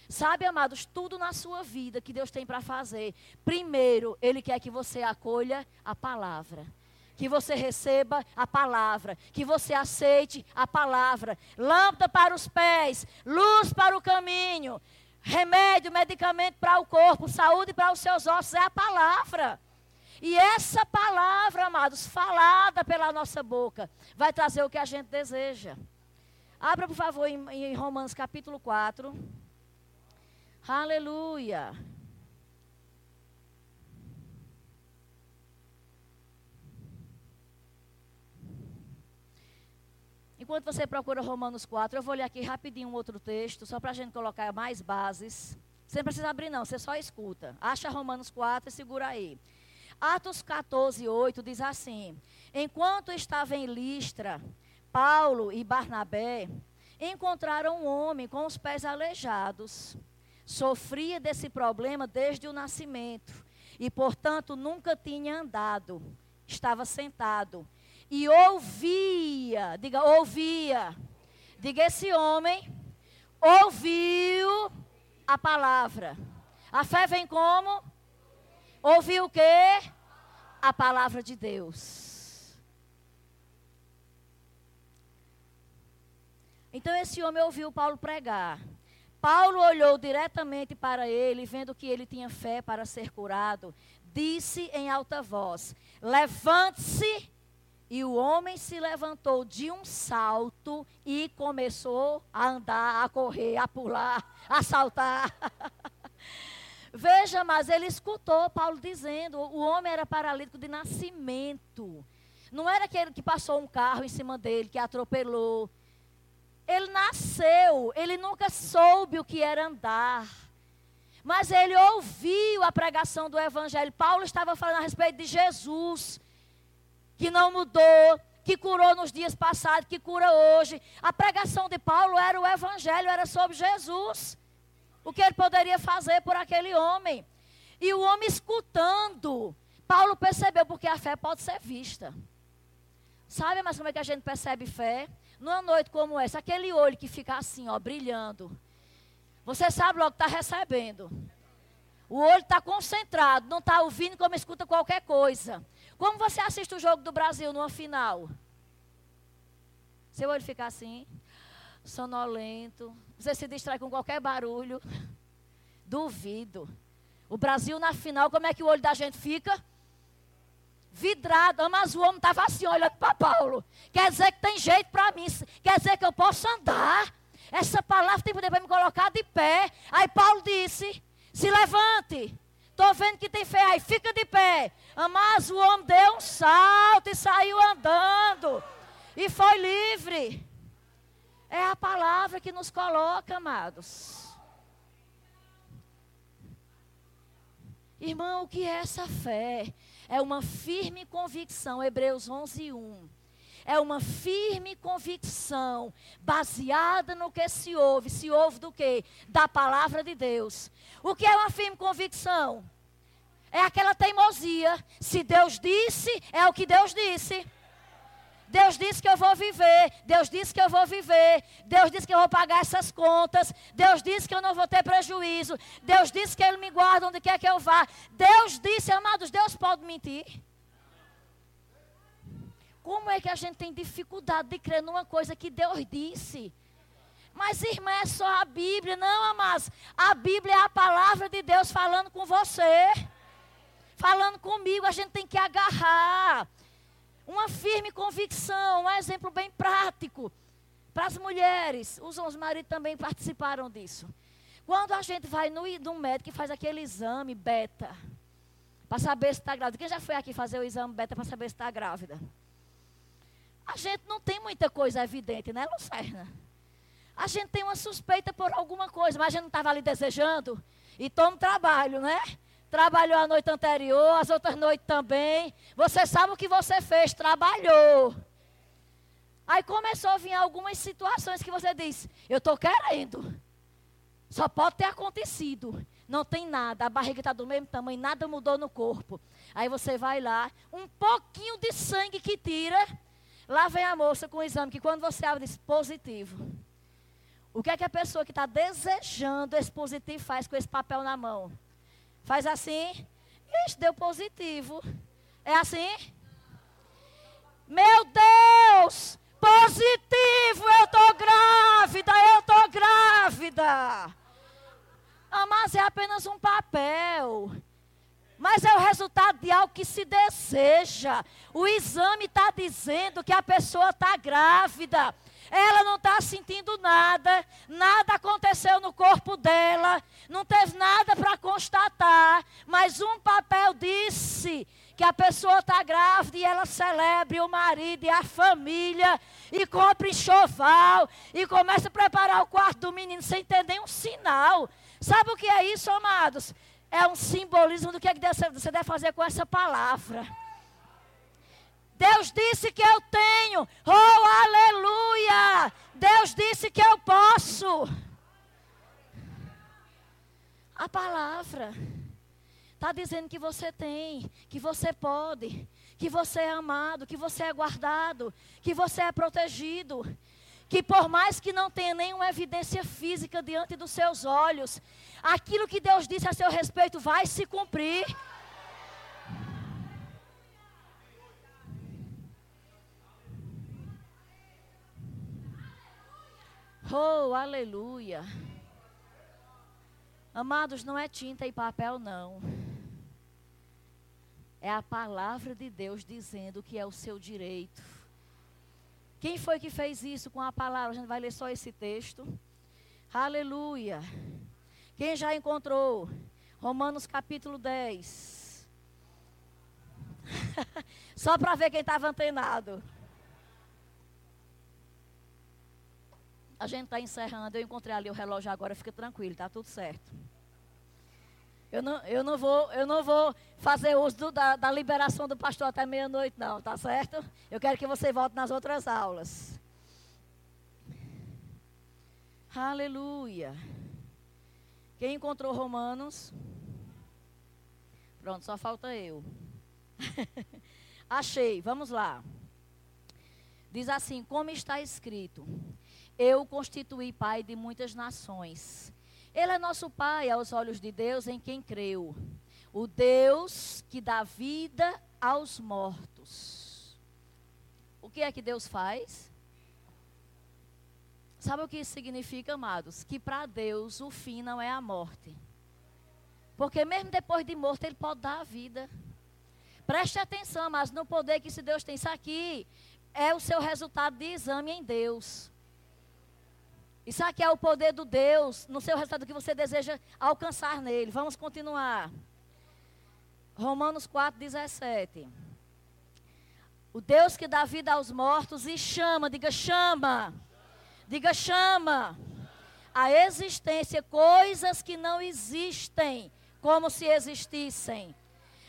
Sabe, amados, tudo na sua vida que Deus tem para fazer. Primeiro, Ele quer que você acolha a palavra que você receba a palavra, que você aceite a palavra. Lâmpada para os pés, luz para o caminho, remédio, medicamento para o corpo, saúde para os seus ossos, é a palavra. E essa palavra, amados, falada pela nossa boca, vai trazer o que a gente deseja. Abra, por favor, em, em Romanos capítulo 4. Aleluia. Enquanto você procura Romanos 4, eu vou ler aqui rapidinho um outro texto, só para a gente colocar mais bases. Você não precisa abrir, não, você só escuta. Acha Romanos 4 e segura aí. Atos 14, 8 diz assim: Enquanto estava em Listra, Paulo e Barnabé encontraram um homem com os pés aleijados. Sofria desse problema desde o nascimento e, portanto, nunca tinha andado. Estava sentado e ouvia, diga, ouvia. Diga, esse homem ouviu a palavra. A fé vem como? Ouviu o quê? A palavra de Deus. Então esse homem ouviu Paulo pregar. Paulo olhou diretamente para ele, vendo que ele tinha fé para ser curado, disse em alta voz: Levante-se e o homem se levantou de um salto e começou a andar, a correr, a pular, a saltar. Veja, mas ele escutou Paulo dizendo: o homem era paralítico de nascimento. Não era aquele que passou um carro em cima dele, que atropelou. Ele nasceu, ele nunca soube o que era andar. Mas ele ouviu a pregação do Evangelho. Paulo estava falando a respeito de Jesus que não mudou, que curou nos dias passados, que cura hoje. A pregação de Paulo era o evangelho, era sobre Jesus. O que ele poderia fazer por aquele homem. E o homem escutando, Paulo percebeu, porque a fé pode ser vista. Sabe, mas como é que a gente percebe fé? Numa noite como essa, aquele olho que fica assim, ó, brilhando. Você sabe logo que está recebendo. O olho está concentrado, não está ouvindo como escuta qualquer coisa. Como você assiste o jogo do Brasil numa final? Seu olho fica assim, sonolento. Você se distrai com qualquer barulho. Duvido. O Brasil na final, como é que o olho da gente fica? Vidrado. Mas o homem estava assim, olhando para Paulo. Quer dizer que tem jeito para mim. Quer dizer que eu posso andar. Essa palavra tem poder para me colocar de pé. Aí Paulo disse: se levante. Estou vendo que tem fé aí, fica de pé. Mas o homem deu um salto e saiu andando. E foi livre. É a palavra que nos coloca, amados. Irmão, o que é essa fé? É uma firme convicção, Hebreus 11, 1. É uma firme convicção, baseada no que se ouve. Se ouve do quê? Da palavra de Deus. O que é uma firme convicção? É aquela teimosia. Se Deus disse, é o que Deus disse. Deus disse que eu vou viver. Deus disse que eu vou viver. Deus disse que eu vou pagar essas contas. Deus disse que eu não vou ter prejuízo. Deus disse que Ele me guarda onde quer que eu vá. Deus disse, amados, Deus pode mentir. Como é que a gente tem dificuldade de crer numa coisa que Deus disse? Mas, irmã, é só a Bíblia. Não, amados. A Bíblia é a palavra de Deus falando com você. Falando comigo. A gente tem que agarrar. Uma firme convicção. Um exemplo bem prático. Para as mulheres. Os, os maridos também participaram disso. Quando a gente vai no, no médico e faz aquele exame beta. Para saber se está grávida. Quem já foi aqui fazer o exame beta para saber se está grávida? A gente não tem muita coisa evidente, né, Lucerna? A gente tem uma suspeita por alguma coisa, mas a gente não estava ali desejando. E toma trabalho, né? Trabalhou a noite anterior, as outras noites também. Você sabe o que você fez, trabalhou. Aí começou a vir algumas situações que você diz: Eu estou querendo. Só pode ter acontecido. Não tem nada, a barriga está do mesmo tamanho, nada mudou no corpo. Aí você vai lá, um pouquinho de sangue que tira. Lá vem a moça com o exame, que quando você abre, diz positivo. O que é que a pessoa que está desejando esse positivo faz com esse papel na mão? Faz assim. Ixi, deu positivo. É assim? Meu Deus! Positivo! Eu estou grávida! Eu estou grávida! Ah, mas é apenas um papel. Mas é o resultado de algo que se deseja. O exame está dizendo que a pessoa está grávida. Ela não está sentindo nada, nada aconteceu no corpo dela, não teve nada para constatar, mas um papel disse que a pessoa está grávida e ela celebre o marido e a família e compre enxoval e começa a preparar o quarto do menino sem ter nenhum sinal. Sabe o que é isso, amados? É um simbolismo do que você deve fazer com essa palavra. Deus disse que eu tenho. Oh, aleluia! Deus disse que eu posso. A palavra está dizendo que você tem, que você pode, que você é amado, que você é guardado, que você é protegido. Que por mais que não tenha nenhuma evidência física diante dos seus olhos, aquilo que Deus disse a seu respeito vai se cumprir. Oh, aleluia. Amados, não é tinta e papel, não. É a palavra de Deus dizendo que é o seu direito. Quem foi que fez isso com a palavra? A gente vai ler só esse texto. Aleluia. Quem já encontrou? Romanos capítulo 10. só para ver quem estava antenado. A gente está encerrando. Eu encontrei ali o relógio agora, fica tranquilo, está tudo certo. Eu não, eu não, vou, eu não vou fazer uso do, da, da liberação do pastor até meia-noite, não, tá certo? Eu quero que você volte nas outras aulas. Aleluia. Quem encontrou Romanos? Pronto, só falta eu. Achei, vamos lá. Diz assim: Como está escrito: eu constituí pai de muitas nações. Ele é nosso pai aos olhos de Deus em quem creu. O Deus que dá vida aos mortos. O que é que Deus faz? Sabe o que isso significa, amados? Que para Deus o fim não é a morte. Porque mesmo depois de morto, Ele pode dar a vida. Preste atenção, mas no poder que esse Deus tem, isso aqui é o seu resultado de exame em Deus. Isso aqui é o poder do Deus no seu resultado que você deseja alcançar nele. Vamos continuar. Romanos 4, 17. O Deus que dá vida aos mortos e chama, diga chama. Diga chama. A existência, coisas que não existem, como se existissem.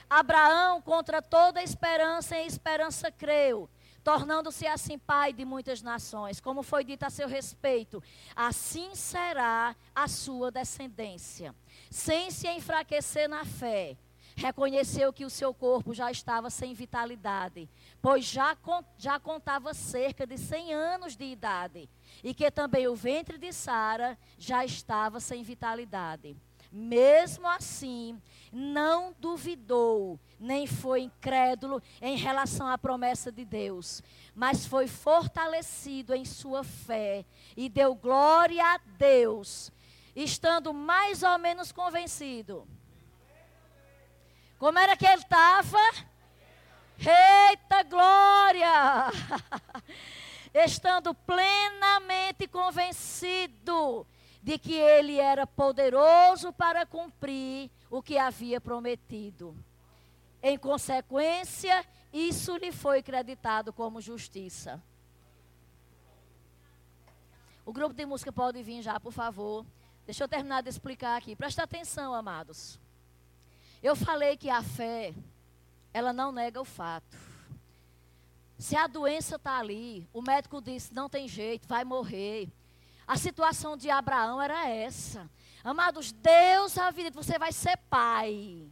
Abraão, contra toda esperança, em esperança creu tornando-se assim pai de muitas nações, como foi dito a seu respeito, assim será a sua descendência. Sem se enfraquecer na fé, reconheceu que o seu corpo já estava sem vitalidade, pois já, já contava cerca de 100 anos de idade, e que também o ventre de Sara já estava sem vitalidade. Mesmo assim, não duvidou, nem foi incrédulo em relação à promessa de Deus, mas foi fortalecido em sua fé e deu glória a Deus, estando mais ou menos convencido. Como era que ele estava? Eita glória! estando plenamente convencido de que ele era poderoso para cumprir o que havia prometido. Em consequência, isso lhe foi creditado como justiça. O grupo de música pode vir já, por favor. Deixa eu terminar de explicar aqui. Presta atenção, amados. Eu falei que a fé, ela não nega o fato. Se a doença está ali, o médico disse: não tem jeito, vai morrer. A situação de Abraão era essa. Amados, Deus dito: você vai ser pai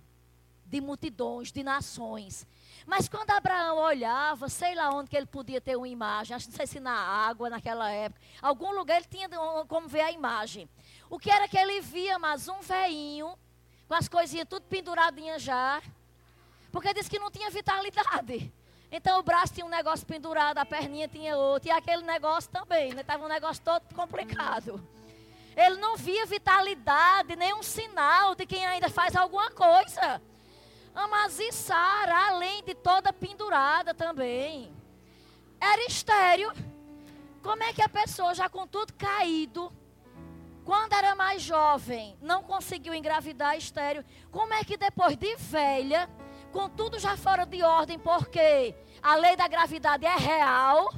de multidões, de nações. Mas quando Abraão olhava, sei lá onde que ele podia ter uma imagem, acho não sei se na água naquela época, algum lugar ele tinha como ver a imagem. O que era que ele via, mas um veinho, com as coisinhas tudo penduradinhas já, porque disse que não tinha vitalidade. Então o braço tinha um negócio pendurado, a perninha tinha outro, e aquele negócio também, né? um negócio todo complicado. Ele não via vitalidade, nenhum sinal de quem ainda faz alguma coisa. Mas e Sara, além de toda pendurada também, era estéreo. Como é que a pessoa, já com tudo caído, quando era mais jovem, não conseguiu engravidar estéreo? Como é que depois de velha com tudo já fora de ordem, porque a lei da gravidade é real,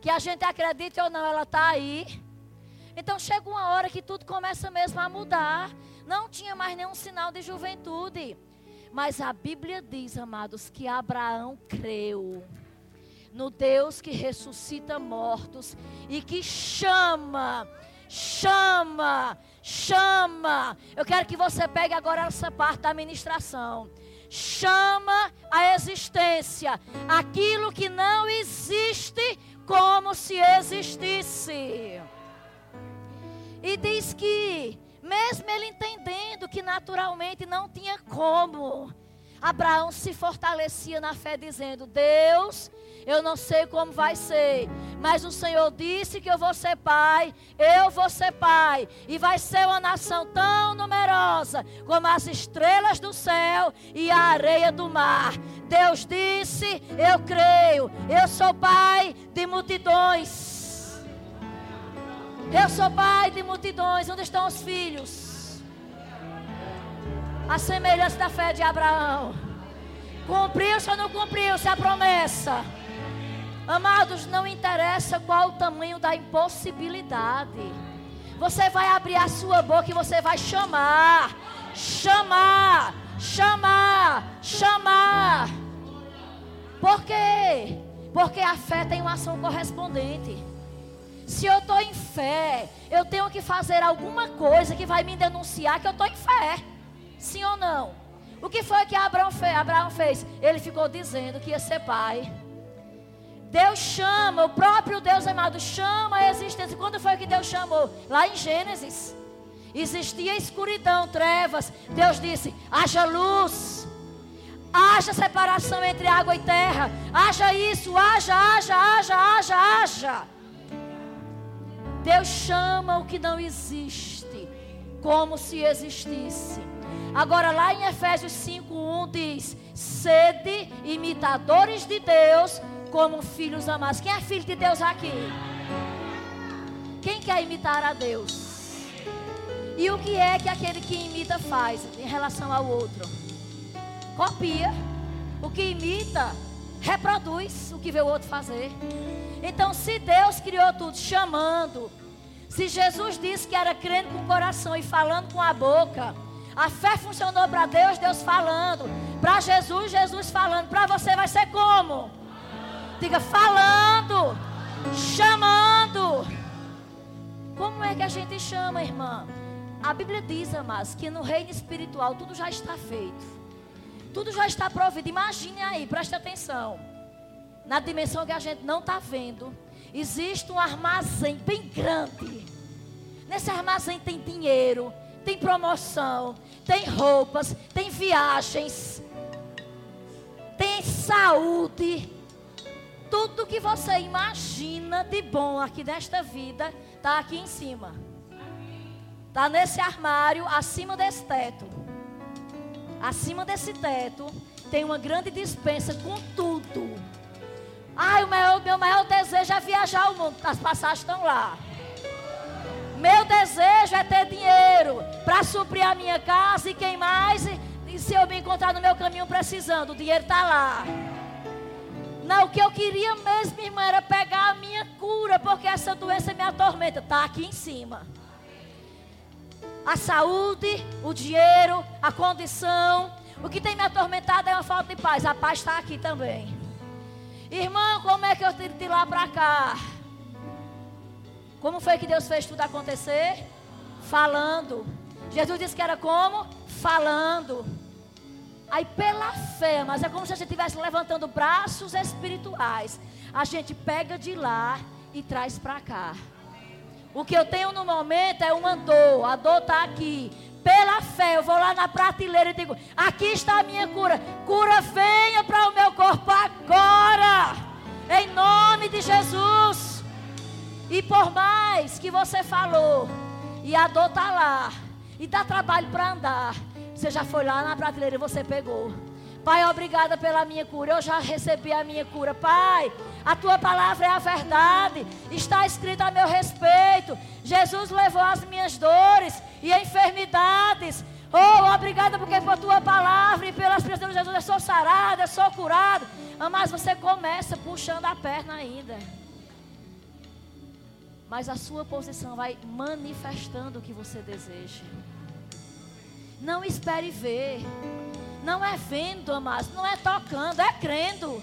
que a gente acredite ou não, ela está aí. Então chega uma hora que tudo começa mesmo a mudar. Não tinha mais nenhum sinal de juventude. Mas a Bíblia diz, amados, que Abraão creu no Deus que ressuscita mortos e que chama, chama, chama. Eu quero que você pegue agora essa parte da administração. Chama a existência aquilo que não existe como se existisse. E diz que, mesmo ele entendendo que naturalmente não tinha como, Abraão se fortalecia na fé, dizendo: Deus, eu não sei como vai ser, mas o Senhor disse que eu vou ser pai, eu vou ser pai, e vai ser uma nação tão numerosa como as estrelas do céu e a areia do mar. Deus disse: Eu creio, eu sou pai de multidões. Eu sou pai de multidões. Onde estão os filhos? A semelhança da fé de Abraão. Cumpriu-se ou não cumpriu-se a promessa? Amados, não interessa qual o tamanho da impossibilidade. Você vai abrir a sua boca e você vai chamar, chamar, chamar, chamar. Por quê? Porque a fé tem uma ação correspondente. Se eu estou em fé, eu tenho que fazer alguma coisa que vai me denunciar que eu estou em fé. Sim ou não? O que foi que Abraão fez? Abraão fez? Ele ficou dizendo que ia ser pai. Deus chama, o próprio Deus amado chama a existência. Quando foi que Deus chamou? Lá em Gênesis. Existia escuridão, trevas. Deus disse: haja luz. Haja separação entre água e terra. Haja isso, haja, haja, haja, haja, haja. Deus chama o que não existe como se existisse. Agora, lá em Efésios 5:1 diz: sede imitadores de Deus como filhos amados. Quem é filho de Deus aqui? Quem quer imitar a Deus? E o que é que aquele que imita faz em relação ao outro? Copia. O que imita, reproduz o que vê o outro fazer. Então, se Deus criou tudo chamando, se Jesus disse que era crendo com o coração e falando com a boca, a fé funcionou para Deus, Deus falando. Para Jesus, Jesus falando. Para você vai ser como? Diga falando, chamando. Como é que a gente chama, irmã? A Bíblia diz, amados, que no reino espiritual tudo já está feito. Tudo já está provido. Imagine aí, preste atenção na dimensão que a gente não está vendo, existe um armazém bem grande. Nesse armazém tem dinheiro, tem promoção, tem roupas, tem viagens, tem saúde. Tudo que você imagina de bom aqui nesta vida está aqui em cima. Está nesse armário, acima desse teto. Acima desse teto tem uma grande dispensa com tudo Ai, o meu, meu maior desejo é viajar o mundo. As passagens estão lá. Meu desejo é ter dinheiro para suprir a minha casa e quem mais? E se eu me encontrar no meu caminho precisando, o dinheiro está lá. Não, o que eu queria mesmo, irmã, era pegar a minha cura, porque essa doença me atormenta. Está aqui em cima. A saúde, o dinheiro, a condição. O que tem me atormentado é uma falta de paz. A paz está aqui também. Irmão, como é que eu tiro de lá para cá? Como foi que Deus fez tudo acontecer? Falando. Jesus disse que era como? Falando. Aí pela fé, mas é como se a gente estivesse levantando braços espirituais. A gente pega de lá e traz para cá. O que eu tenho no momento é uma dor. A dor está aqui pela fé, eu vou lá na prateleira e digo: aqui está a minha cura. Cura venha para o meu corpo agora. Em nome de Jesus. E por mais que você falou, e a dor está lá, e dá trabalho para andar, você já foi lá na prateleira e você pegou. Pai, obrigada pela minha cura. Eu já recebi a minha cura. Pai, a tua palavra é a verdade. Está escrito a meu respeito. Jesus levou as minhas dores e enfermidades. Oh, obrigada porque por tua palavra e pelas presenças de Jesus eu sou sarada, eu sou curado. Mas você começa puxando a perna ainda. Mas a sua posição vai manifestando o que você deseja. Não espere ver. Não é vendo, amados. Não é tocando, é crendo.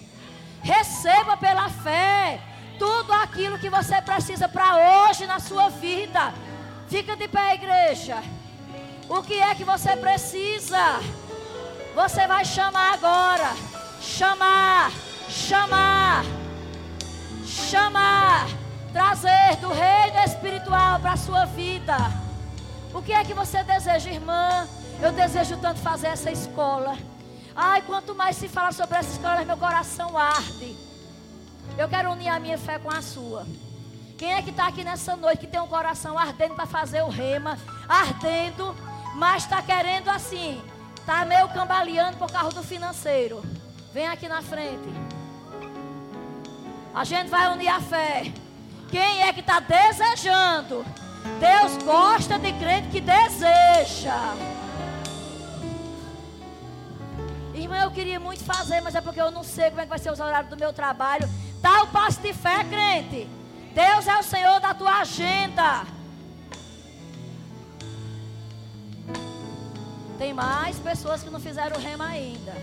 Receba pela fé tudo aquilo que você precisa para hoje na sua vida. Fica de pé, igreja. O que é que você precisa? Você vai chamar agora. Chamar, chamar, chamar. Trazer do reino espiritual para a sua vida. O que é que você deseja, irmã? Eu desejo tanto fazer essa escola. Ai, quanto mais se fala sobre essa escola, meu coração arde. Eu quero unir a minha fé com a sua. Quem é que está aqui nessa noite que tem um coração ardendo para fazer o rema, ardendo, mas está querendo assim, está meio cambaleando por causa do financeiro? Vem aqui na frente. A gente vai unir a fé. Quem é que está desejando? Deus gosta de crente que deseja. Irmã, eu queria muito fazer, mas é porque eu não sei como é que vai ser os horários do meu trabalho. Dá o passo de fé, crente. Deus é o Senhor da tua agenda. Tem mais pessoas que não fizeram rema ainda.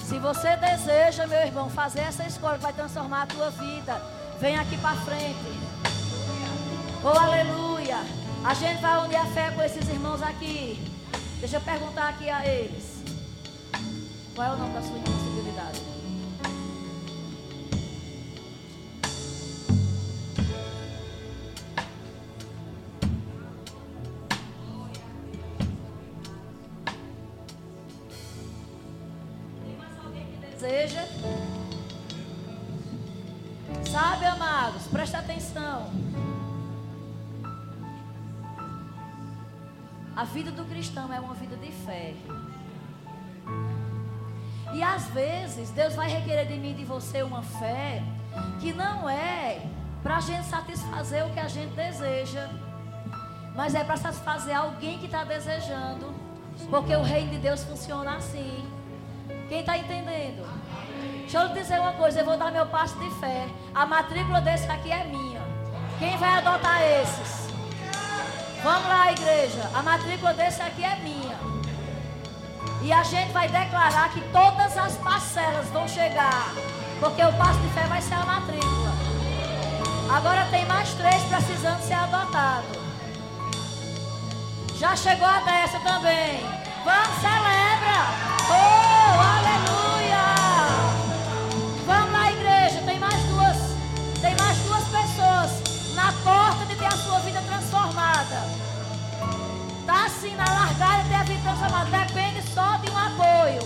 Se você deseja, meu irmão, fazer essa escola que vai transformar a tua vida, vem aqui para frente. Oh, aleluia. A gente vai unir a fé com esses irmãos aqui. Deixa eu perguntar aqui a eles. Qual é o nome da sua impossibilidade? Cristão é uma vida de fé. E às vezes Deus vai requerer de mim e de você uma fé que não é para a gente satisfazer o que a gente deseja, mas é para satisfazer alguém que está desejando, porque o reino de Deus funciona assim. Quem está entendendo? Deixa eu dizer uma coisa, eu vou dar meu passo de fé. A matrícula desse aqui é minha. Quem vai adotar esses? Vamos lá, igreja. A matrícula desse aqui é minha. E a gente vai declarar que todas as parcelas vão chegar. Porque o passo de fé vai ser a matrícula. Agora tem mais três precisando ser adotados. Já chegou a dessa também. Vamos, celebra! Oh, aleluia! Na largada de a vida transformada. Depende só de um apoio.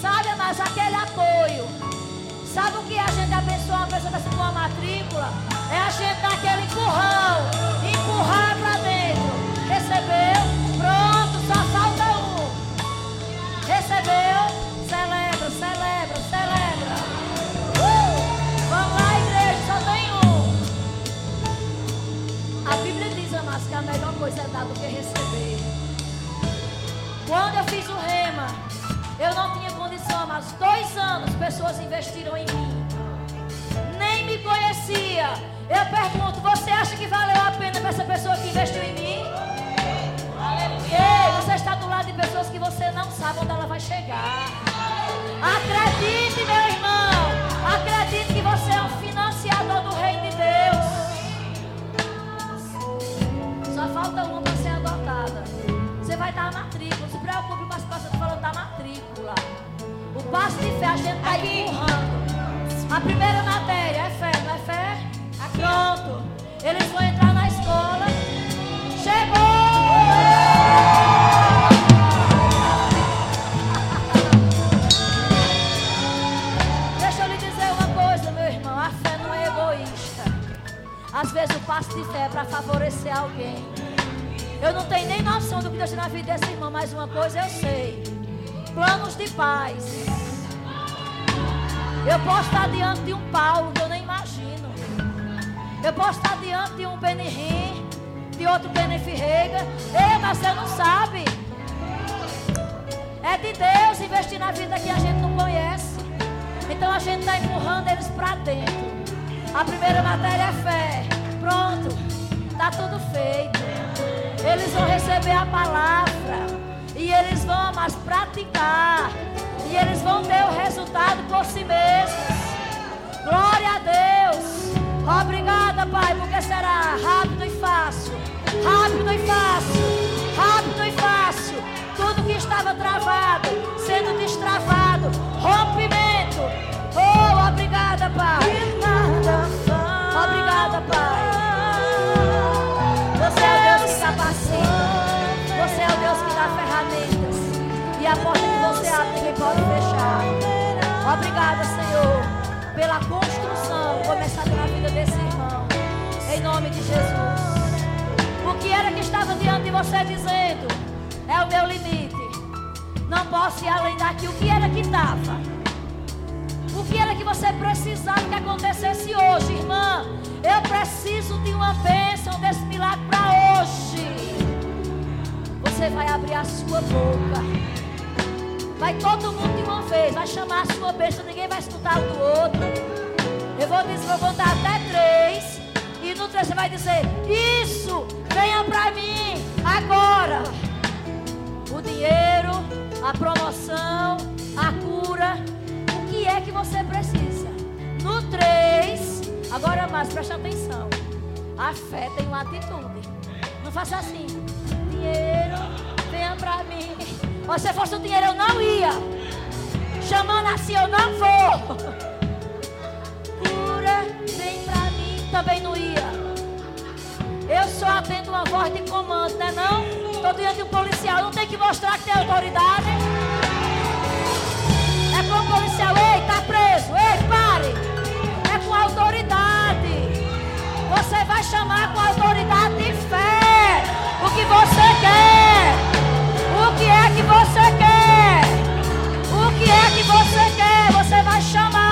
Sabe, mas aquele apoio. Sabe o que a gente abençoa uma pessoa com uma matrícula? É a gente dar aquele empurrão. Empurrar para coisa é dar do que receber. Quando eu fiz o rema, eu não tinha condição, mas dois anos pessoas investiram em mim. Nem me conhecia. Eu pergunto, você acha que valeu a pena para essa pessoa que investiu em mim? Ei, você está do lado de pessoas que você não sabe onde ela vai chegar. Acredite, meu irmão. Vai dar a matrícula preocupe com as coisas falando da matrícula. O passo de fé a gente está empurrando. A primeira matéria é fé, não é fé? Aqui. Pronto. Eles vão entrar na escola. Chegou! Deixa eu lhe dizer uma coisa, meu irmão. A fé não é egoísta. Às vezes o passo de fé é para favorecer alguém. Eu não tenho nem noção do que Deus tem na vida desse irmão, mas uma coisa eu sei: planos de paz. Eu posso estar diante de um Paulo que eu nem imagino. Eu posso estar diante de um Benihim, de outro Benefirrega. Ei, mas você não sabe. É de Deus investir na vida que a gente não conhece. Então a gente está empurrando eles para dentro. A primeira matéria é fé. Pronto. Está tudo feito. Eles vão receber a palavra. E eles vão mais praticar. E eles vão ter o resultado por si mesmos. Glória a Deus. Obrigada, Pai, porque será rápido e fácil. Rápido e fácil. Rápido e fácil. Tudo que estava travado, sendo destravado. Rompimento. Oh, obrigada, Pai. Obrigada, Pai. A porta que você abre, ninguém pode fechar. Obrigada, Senhor pela construção começada na vida desse irmão. Em nome de Jesus. O que era que estava diante de você dizendo? É o meu limite. Não posso ir além daqui. O que era que estava? O que era que você precisava que acontecesse hoje, irmã? Eu preciso de uma bênção desse milagre para hoje. Você vai abrir a sua boca. Vai todo mundo de uma vez, vai chamar a sua bênção, ninguém vai escutar o do outro. Eu vou dizer, vou contar até três. E no três você vai dizer, isso, venha para mim, agora. O dinheiro, a promoção, a cura. O que é que você precisa? No três, agora mais, preste atenção. A fé tem uma atitude. Não faça assim. Dinheiro, venha para mim. Se fosse o dinheiro, eu não ia. Chamando assim, eu não vou. Cura, vem pra mim, também não ia. Eu só atendo uma voz de comando, né não? Tô diante de um policial, não tem que mostrar que tem autoridade. É com o policial, ei, tá preso, ei, pare. É com autoridade. Você vai chamar com autoridade de fé o que você quer. Que é que você quer? O que é que você quer? Você vai chamar.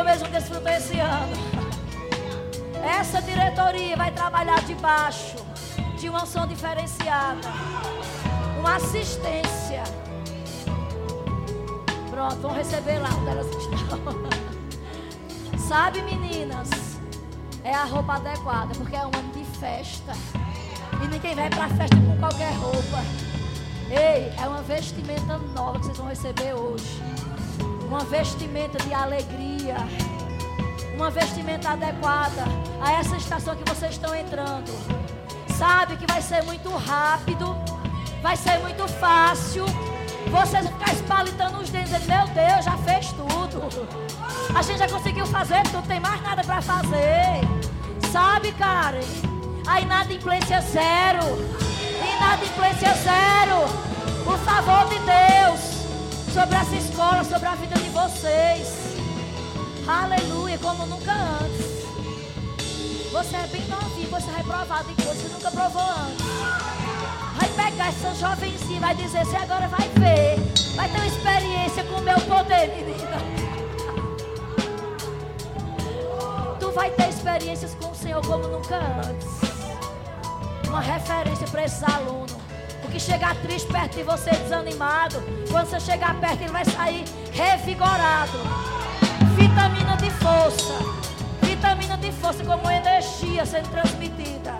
Como vão desfrutar esse ano. Essa diretoria vai trabalhar debaixo de uma ação diferenciada, uma assistência. Pronto, vão receber lá onde elas estão. Sabe, meninas, é a roupa adequada, porque é um ano de festa. E ninguém vai para festa com qualquer roupa. Ei, é uma vestimenta nova que vocês vão receber hoje. Uma vestimenta de alegria. Uma vestimenta adequada a essa estação que vocês estão entrando. Sabe que vai ser muito rápido. Vai ser muito fácil. Vocês vão ficar espalitando os dentes. Meu Deus, já fez tudo. A gente já conseguiu fazer tudo. Tem mais nada para fazer. Sabe, Karen? A inadimplência zero. Inadimplência zero. Por favor de Deus. Sobre essa escola, sobre a vida de vocês. Aleluia, como nunca antes. Você é bem novinho, você é reprovado em coisas você nunca provou antes. Vai pegar essa jovenzinha vai dizer, você agora vai ver. Vai ter uma experiência com o meu poder, menina. Tu vai ter experiências com o Senhor como nunca antes uma referência para esses alunos. Porque chegar triste perto de você, desanimado, quando você chegar perto, ele vai sair revigorado. Vitamina de força. Vitamina de força como energia sendo transmitida.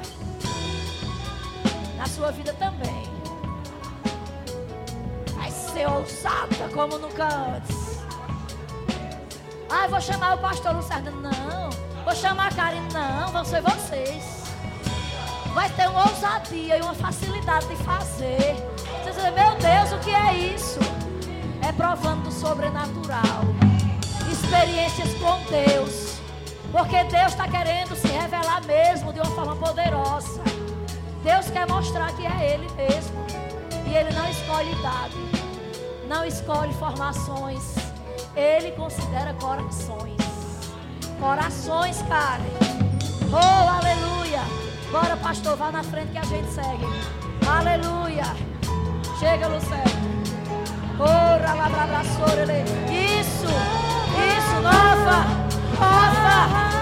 Na sua vida também. Vai ser ousada como nunca antes. Ah, vou chamar o pastor Lucerda. Não. Vou chamar a Karen. Não, vão ser vocês vai ter uma ousadia e uma facilidade de fazer. Você diz, meu Deus, o que é isso? É provando do sobrenatural. Experiências com Deus. Porque Deus está querendo se revelar mesmo de uma forma poderosa. Deus quer mostrar que é Ele mesmo. E Ele não escolhe idade. Não escolhe formações. Ele considera corações. Corações, cara. Oh, aleluia. Bora, pastor, vá na frente que a gente segue. Aleluia. Chega, Lucero. Ora. Isso, isso, nova, nova